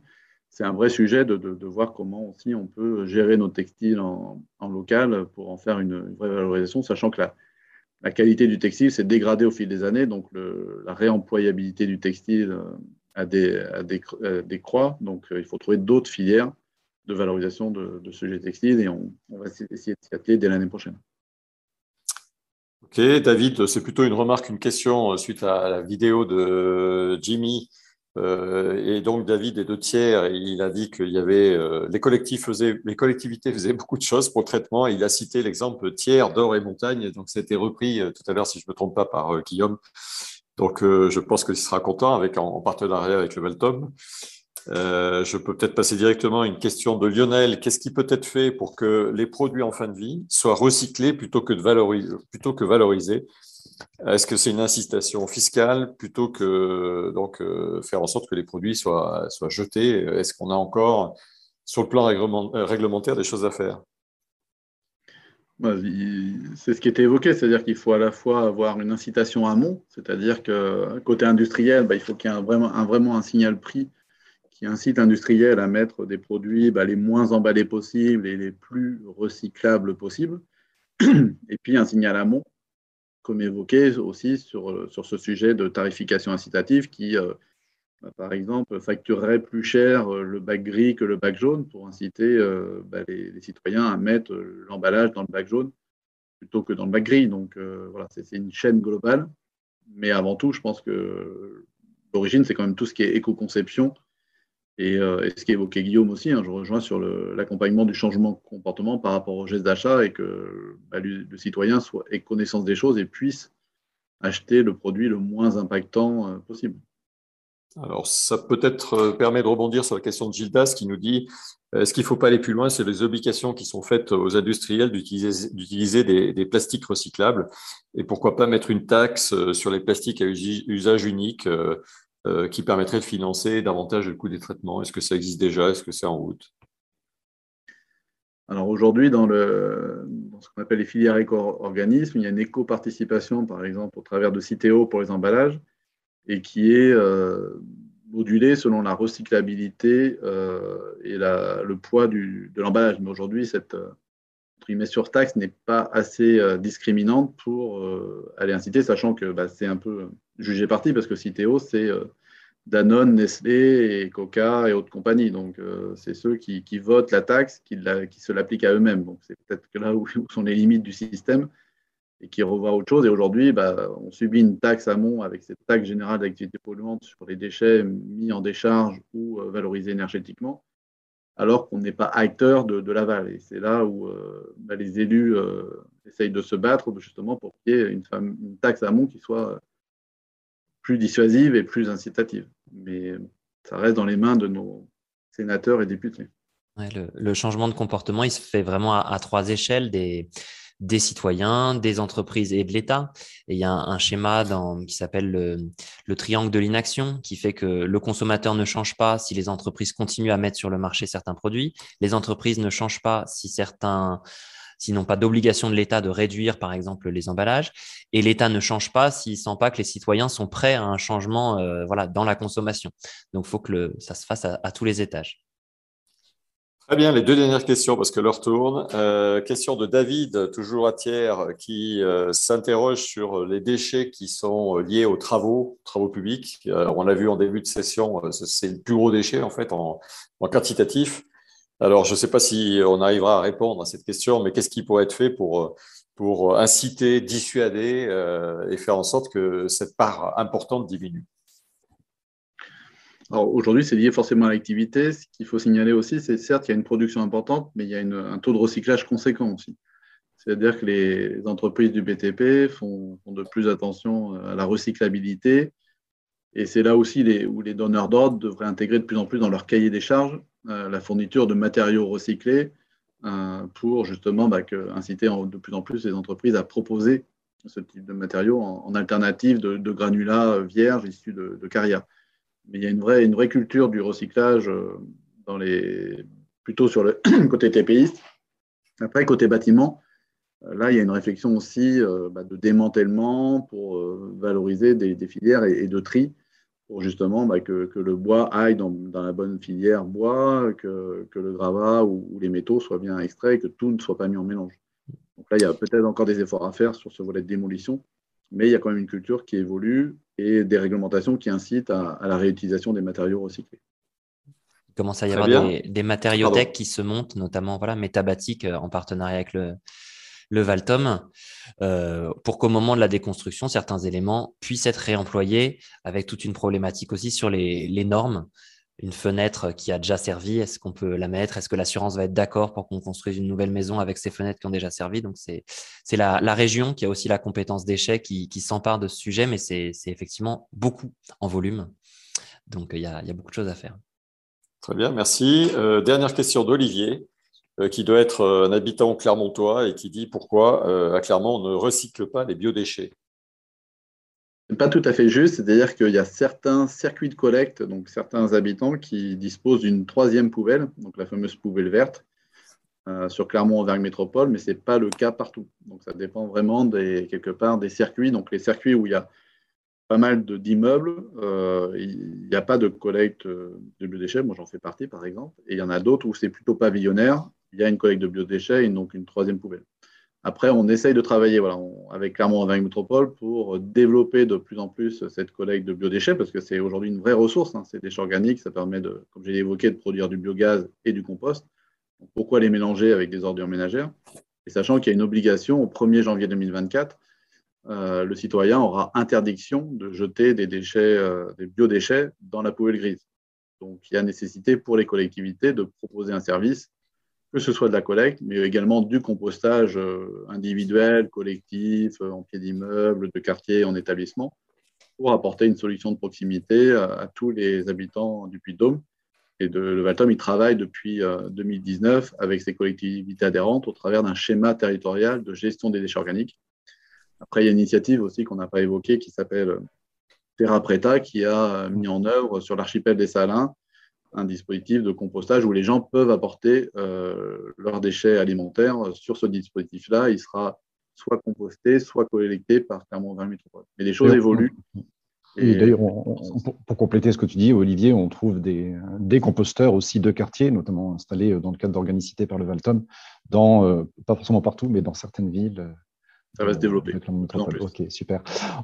c'est un vrai sujet de, voir comment aussi on peut gérer nos textiles en, local pour en faire une, vraie valorisation, sachant que la, qualité du textile s'est dégradée au fil des années, donc la réemployabilité du textile euh, a des, des, croix, donc euh, il faut trouver d'autres filières de valorisation de, de ce textile et on, on va essayer de s'y atteler dès l'année prochaine. Ok, David, c'est plutôt une remarque, une question euh, suite à la vidéo de Jimmy euh, et donc David est deux tiers, il a dit qu'il euh, les, collectivités faisaient beaucoup de choses pour le traitement. il a cité l'exemple tiers d'or et montagne, donc été repris tout à l'heure, si je ne me trompe pas, par Guillaume. Donc je pense qu'il sera content avec en, partenariat avec le Veltom. Je peux peut-être passer directement à une question de Lionel. Qu'est-ce qui peut être fait pour que les produits en fin de vie soient recyclés plutôt que, plutôt que valorisés? Est-ce que c'est une incitation fiscale plutôt que donc, euh, faire en sorte que les produits soient, jetés? Est-ce qu'on a encore, sur le plan euh, réglementaire, des choses à faire? Bah, c'est ce qui était évoqué, c'est-à-dire qu'il faut à la fois avoir une incitation amont, c'est-à-dire que côté industriel, bah, il faut qu'il y ait vraiment un signal prix qui incite l'industriel à mettre des produits bah, les moins emballés possibles et les plus recyclables possibles. Et puis un signal amont comme évoqué aussi sur, sur ce sujet de tarification incitative qui, euh, bah, par exemple, facturerait plus cher le bac gris que le bac jaune pour inciter bah, les, citoyens à mettre l'emballage dans le bac jaune plutôt que dans le bac gris. Donc voilà, c'est une chaîne globale. Mais avant tout, je pense que l'origine, c'est quand même tout ce qui est éco-conception et, ce qui évoquait Guillaume aussi. Hein, je rejoins sur l'accompagnement du changement de comportement par rapport au geste d'achat et que bah, le, citoyen soit, ait connaissance des choses et puisse acheter le produit le moins impactant euh, possible. Alors, ça peut-être euh, permet de rebondir sur la question de Gildas qui nous dit est-ce qu'il ne faut pas aller plus loin? C'est les obligations qui sont faites aux industriels d'utiliser des, plastiques recyclables. Et pourquoi pas mettre une taxe euh, sur les plastiques à usage unique qui permettrait de financer davantage le coût des traitements. Est-ce que ça existe déjà? Est-ce que c'est en route? Alors aujourd'hui, dans, ce qu'on appelle les filières éco-organismes, il y a une éco-participation, par exemple, au travers de Citeo pour les emballages, et qui est euh, modulée selon la recyclabilité euh, et le poids de l'emballage. Mais aujourd'hui, cette euh, surtaxe n'est pas assez discriminante pour aller inciter, sachant que bah, c'est un peu jugé parti, parce que Citeo, c'est Danone, Nestlé et Coca et autres compagnies. Donc, euh, c'est ceux qui, votent la taxe, qui, se l'appliquent à eux-mêmes. Donc, c'est peut-être là où, sont les limites du système et qui revoient autre chose. Et aujourd'hui, bah, on subit une taxe amont avec cette taxe générale d'activité polluante sur les déchets mis en décharge ou euh, valorisés énergétiquement, alors qu'on n'est pas acteur de, l'aval. Et c'est là où euh, bah, les élus essayent de se battre justement pour qu'il y ait une, une taxe amont qui soit plus dissuasive et plus incitative. Mais ça reste dans les mains de nos sénateurs et députés. le, changement de comportement, il se fait vraiment à, trois échelles des, des citoyens, des entreprises et de l'État. Et il y a un, schéma qui s'appelle le, le, triangle de l'inaction, qui fait que le consommateur ne change pas si les entreprises continuent à mettre sur le marché certains produits. Les entreprises ne changent pas si certains s'ils pas d'obligation de l'État de réduire, par exemple, les emballages. Et l'État ne change pas s'il ne sent pas que les citoyens sont prêts à un changement euh, voilà, dans la consommation. Donc, il faut que ça se fasse à, tous les étages. Très bien, les deux dernières questions parce que l'heure tourne. Euh, question de David, toujours à Thiers, qui euh, s'interroge sur les déchets qui sont liés aux travaux, travaux publics. on l'a vu en début de session, c'est le plus gros déchet en fait en quantitatif. Alors, je ne sais pas si on arrivera à répondre à cette question, mais qu'est-ce qui pourrait être fait pour, pour inciter, dissuader euh, et faire en sorte que cette part importante diminue? Aujourd'hui, c'est lié forcément à l'activité. Ce qu'il faut signaler aussi, c'est certes qu'il y a une production importante, mais il y a un taux de recyclage conséquent aussi. C'est-à-dire que les entreprises du BTP font, de plus attention à la recyclabilité. Et c'est là aussi où les donneurs d'ordre devraient intégrer de plus en plus dans leur cahier des charges euh, la fourniture de matériaux recyclés euh, pour justement bah, inciter de plus en plus les entreprises à proposer ce type de matériaux en, alternative de, granulats vierges issus de, de carrière. Mais il y a une vraie, une vraie culture du recyclage euh, dans les, plutôt sur le côté TPiste. Après, côté bâtiment, là, il y a une réflexion aussi bah, de démantèlement pour valoriser des, filières et, de tri pour justement bah, que, le bois aille dans, la bonne filière bois, que, le gravat ou, les métaux soient bien extraits, que tout ne soit pas mis en mélange. Donc là, il y a peut-être encore des efforts à faire sur ce volet de démolition, mais il y a quand même une culture qui évolue et des réglementations qui incitent à, la réutilisation des matériaux recyclés. Il commence à y avoir des, des matériothèques qui se montent, notamment voilà, Métabatic euh, en partenariat avec le, le Valtom, euh, pour qu'au moment de la déconstruction, certains éléments puissent être réemployés, avec toute une problématique aussi sur les, normes. Une fenêtre qui a déjà servi, est-ce qu'on peut la mettre? Est-ce que l'assurance va être d'accord pour qu'on construise une nouvelle maison avec ces fenêtres qui ont déjà servi? Donc, c'est la, région qui a aussi la compétence déchets qui, s'empare de ce sujet, mais c'est effectivement beaucoup en volume. Donc, il y, a, beaucoup de choses à faire. Très bien, merci. Euh, dernière question d'Olivier. Euh, qui doit être euh, un habitant clermontois et qui dit pourquoi à Clermont on ne recycle pas les biodéchets? Pas tout à fait juste, c'est-à-dire qu'il y a certains circuits de collecte, donc certains habitants qui disposent d'une troisième poubelle, donc la fameuse poubelle verte, sur Clermont-Auvergne Métropole, mais ce n'est pas le cas partout. Donc ça dépend vraiment des, quelque part des circuits. Donc les circuits où il y a pas mal d'immeubles, il n'y a pas de collecte de biodéchets. Moi, j'en fais partie, par exemple. Et il y en a d'autres où c'est plutôt pavillonnaire il y a une collecte de biodéchets et donc une troisième poubelle. Après, on essaye de travailler voilà, avec Clermont-Auvergne Métropole pour développer de plus en plus cette collecte de biodéchets, parce que c'est aujourd'hui une vraie ressource, hein, ces déchets organiques. Ça permet, de, comme j'ai évoqué, de produire du biogaz et du compost. pourquoi les mélanger avec des ordures ménagères? Et sachant qu'il y a une obligation au 1er janvier 2024, euh, le citoyen aura interdiction de jeter des déchets, euh, des biodéchets dans la poubelle grise. Donc, il y a nécessité pour les collectivités de proposer un service que ce soit de la collecte, mais également du compostage euh, individuel, collectif, euh, en pied d'immeuble, de quartier, en établissement, pour apporter une solution de proximité à, tous les habitants du Puy-de-Dôme. Et de, le Valtom, il travaille depuis 2019 euh, avec ses collectivités adhérentes au travers d'un schéma territorial de gestion des déchets organiques. Après, il y a une initiative aussi qu'on n'a pas évoquée qui s'appelle Terra Preta, qui a mis en œuvre sur l'archipel des Salins un dispositif de compostage où les gens peuvent apporter euh, leurs déchets alimentaires sur ce dispositif-là. Il sera soit composté, soit collecté par Clermont 20 Métropole. Mais les choses évoluent. Et, d'ailleurs, pour, compléter ce que tu dis, Olivier, on trouve des, des, composteurs aussi de quartier, notamment installés dans le cadre d'organicité par le Valtom, dans, euh, pas forcément partout, mais dans certaines villes ça va se développer. Ok, super.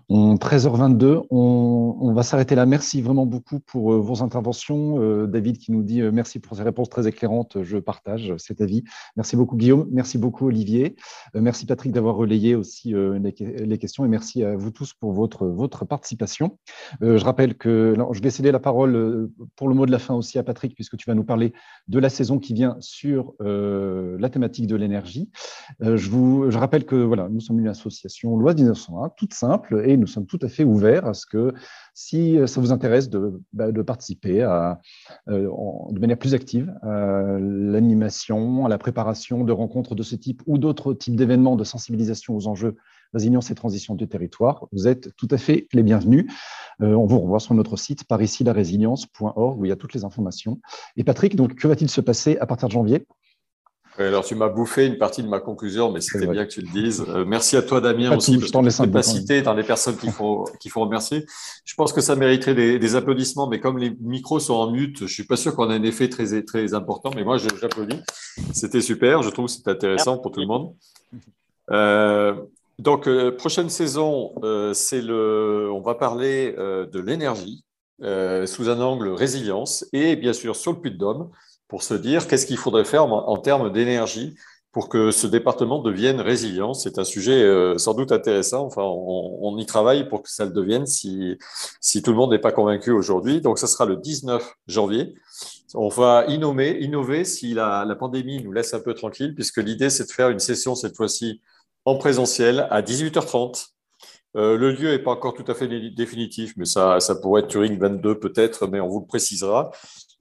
On, 13h22, on, on va s'arrêter là. Merci vraiment beaucoup pour euh, vos interventions. Euh, David qui nous dit euh, merci pour ces réponses très éclairantes. Je partage cet avis. Merci beaucoup Guillaume. Merci beaucoup Olivier. merci Patrick d'avoir relayé aussi les, questions et merci à vous tous pour votre, votre participation. je rappelle que je vais céder la parole pour le mot de la fin aussi à Patrick puisque tu vas nous parler de la saison qui vient sur la thématique de l'énergie. je, vous, je rappelle que voilà, nous sommes une association loi 1901, toute simple, et nous sommes tout à fait ouverts à ce que, si ça vous intéresse de, bah, participer euh, de manière plus active à l'animation, à la préparation de rencontres de ce type ou d'autres types d'événements de sensibilisation aux enjeux résilience et transition du territoire, vous êtes tout à fait les bienvenus. Euh, on vous renvoie sur notre site par ici la résilience.org où il y a toutes les informations. Et Patrick, donc que va-t-il se passer à partir de janvier? Alors, tu m'as bouffé une partie de ma conclusion, mais c'était bien que tu le dises. Euh, merci à toi, Damien, aussi, parce que tu pas cité dans les personnes qu'il faut, qu'il faut remercier. Je pense que ça mériterait des, applaudissements, mais comme les micros sont en mute, je suis pas sûr qu'on ait un effet très, très important, mais moi, j'applaudis. C'était super, je trouve que c'est intéressant pour tout le monde. Euh, donc, euh, prochaine saison, c'est le, on va parler de l'énergie sous un angle résilience et bien sûr sur le Puy-de-Dôme pour se dire qu'est-ce qu'il faudrait faire en, termes d'énergie pour que ce département devienne résilient. C'est un sujet euh, sans doute intéressant. Enfin, on, y travaille pour que ça le devienne si, si tout le monde n'est pas convaincu aujourd'hui. Donc, ce sera le 19 janvier. On va innover, innover si la, la pandémie nous laisse un peu tranquille, puisque l'idée, c'est de faire une session cette fois-ci en présentiel à 18h30. Euh, le lieu n'est pas encore tout à fait définitif, mais ça, ça pourrait être Turing 22 peut-être, mais on vous le précisera.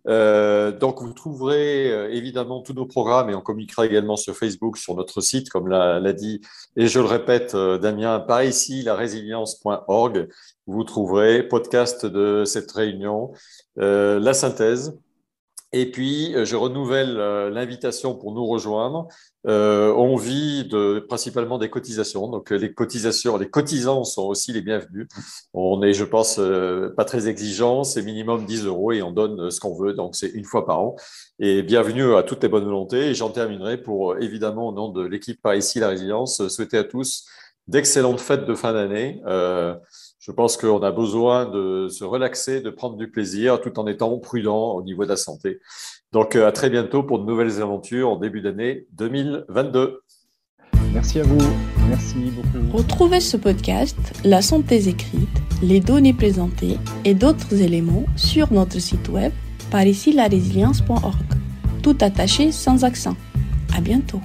Euh, donc, vous trouverez euh, évidemment tous nos programmes et on communiquera également sur Facebook, sur notre site, comme l'a dit, et je le répète, euh, Damien, par ici, la résilience.org. Vous trouverez podcast de cette réunion, la synthèse, et puis, je renouvelle l'invitation pour nous rejoindre. on vit de, principalement des cotisations. Donc, les cotisations, les cotisants sont aussi les bienvenus. On est, je pense, pas très exigeants. C'est minimum 10 euros et on donne ce qu'on veut. Donc, c'est une fois par an. Et bienvenue à toutes les bonnes volontés. Et j'en terminerai pour, évidemment, au nom de l'équipe par ici, la résilience, souhaiter à tous d'excellentes fêtes de fin d'année. Je pense qu'on a besoin de se relaxer, de prendre du plaisir tout en étant prudent au niveau de la santé. Donc euh, à très bientôt pour de nouvelles aventures en début d'année 2022. Merci à vous. Merci beaucoup. Retrouvez ce podcast, la synthèse écrite, les données présentées et d'autres éléments sur notre site web par ici la résilience.org. Tout attaché sans accent. À bientôt.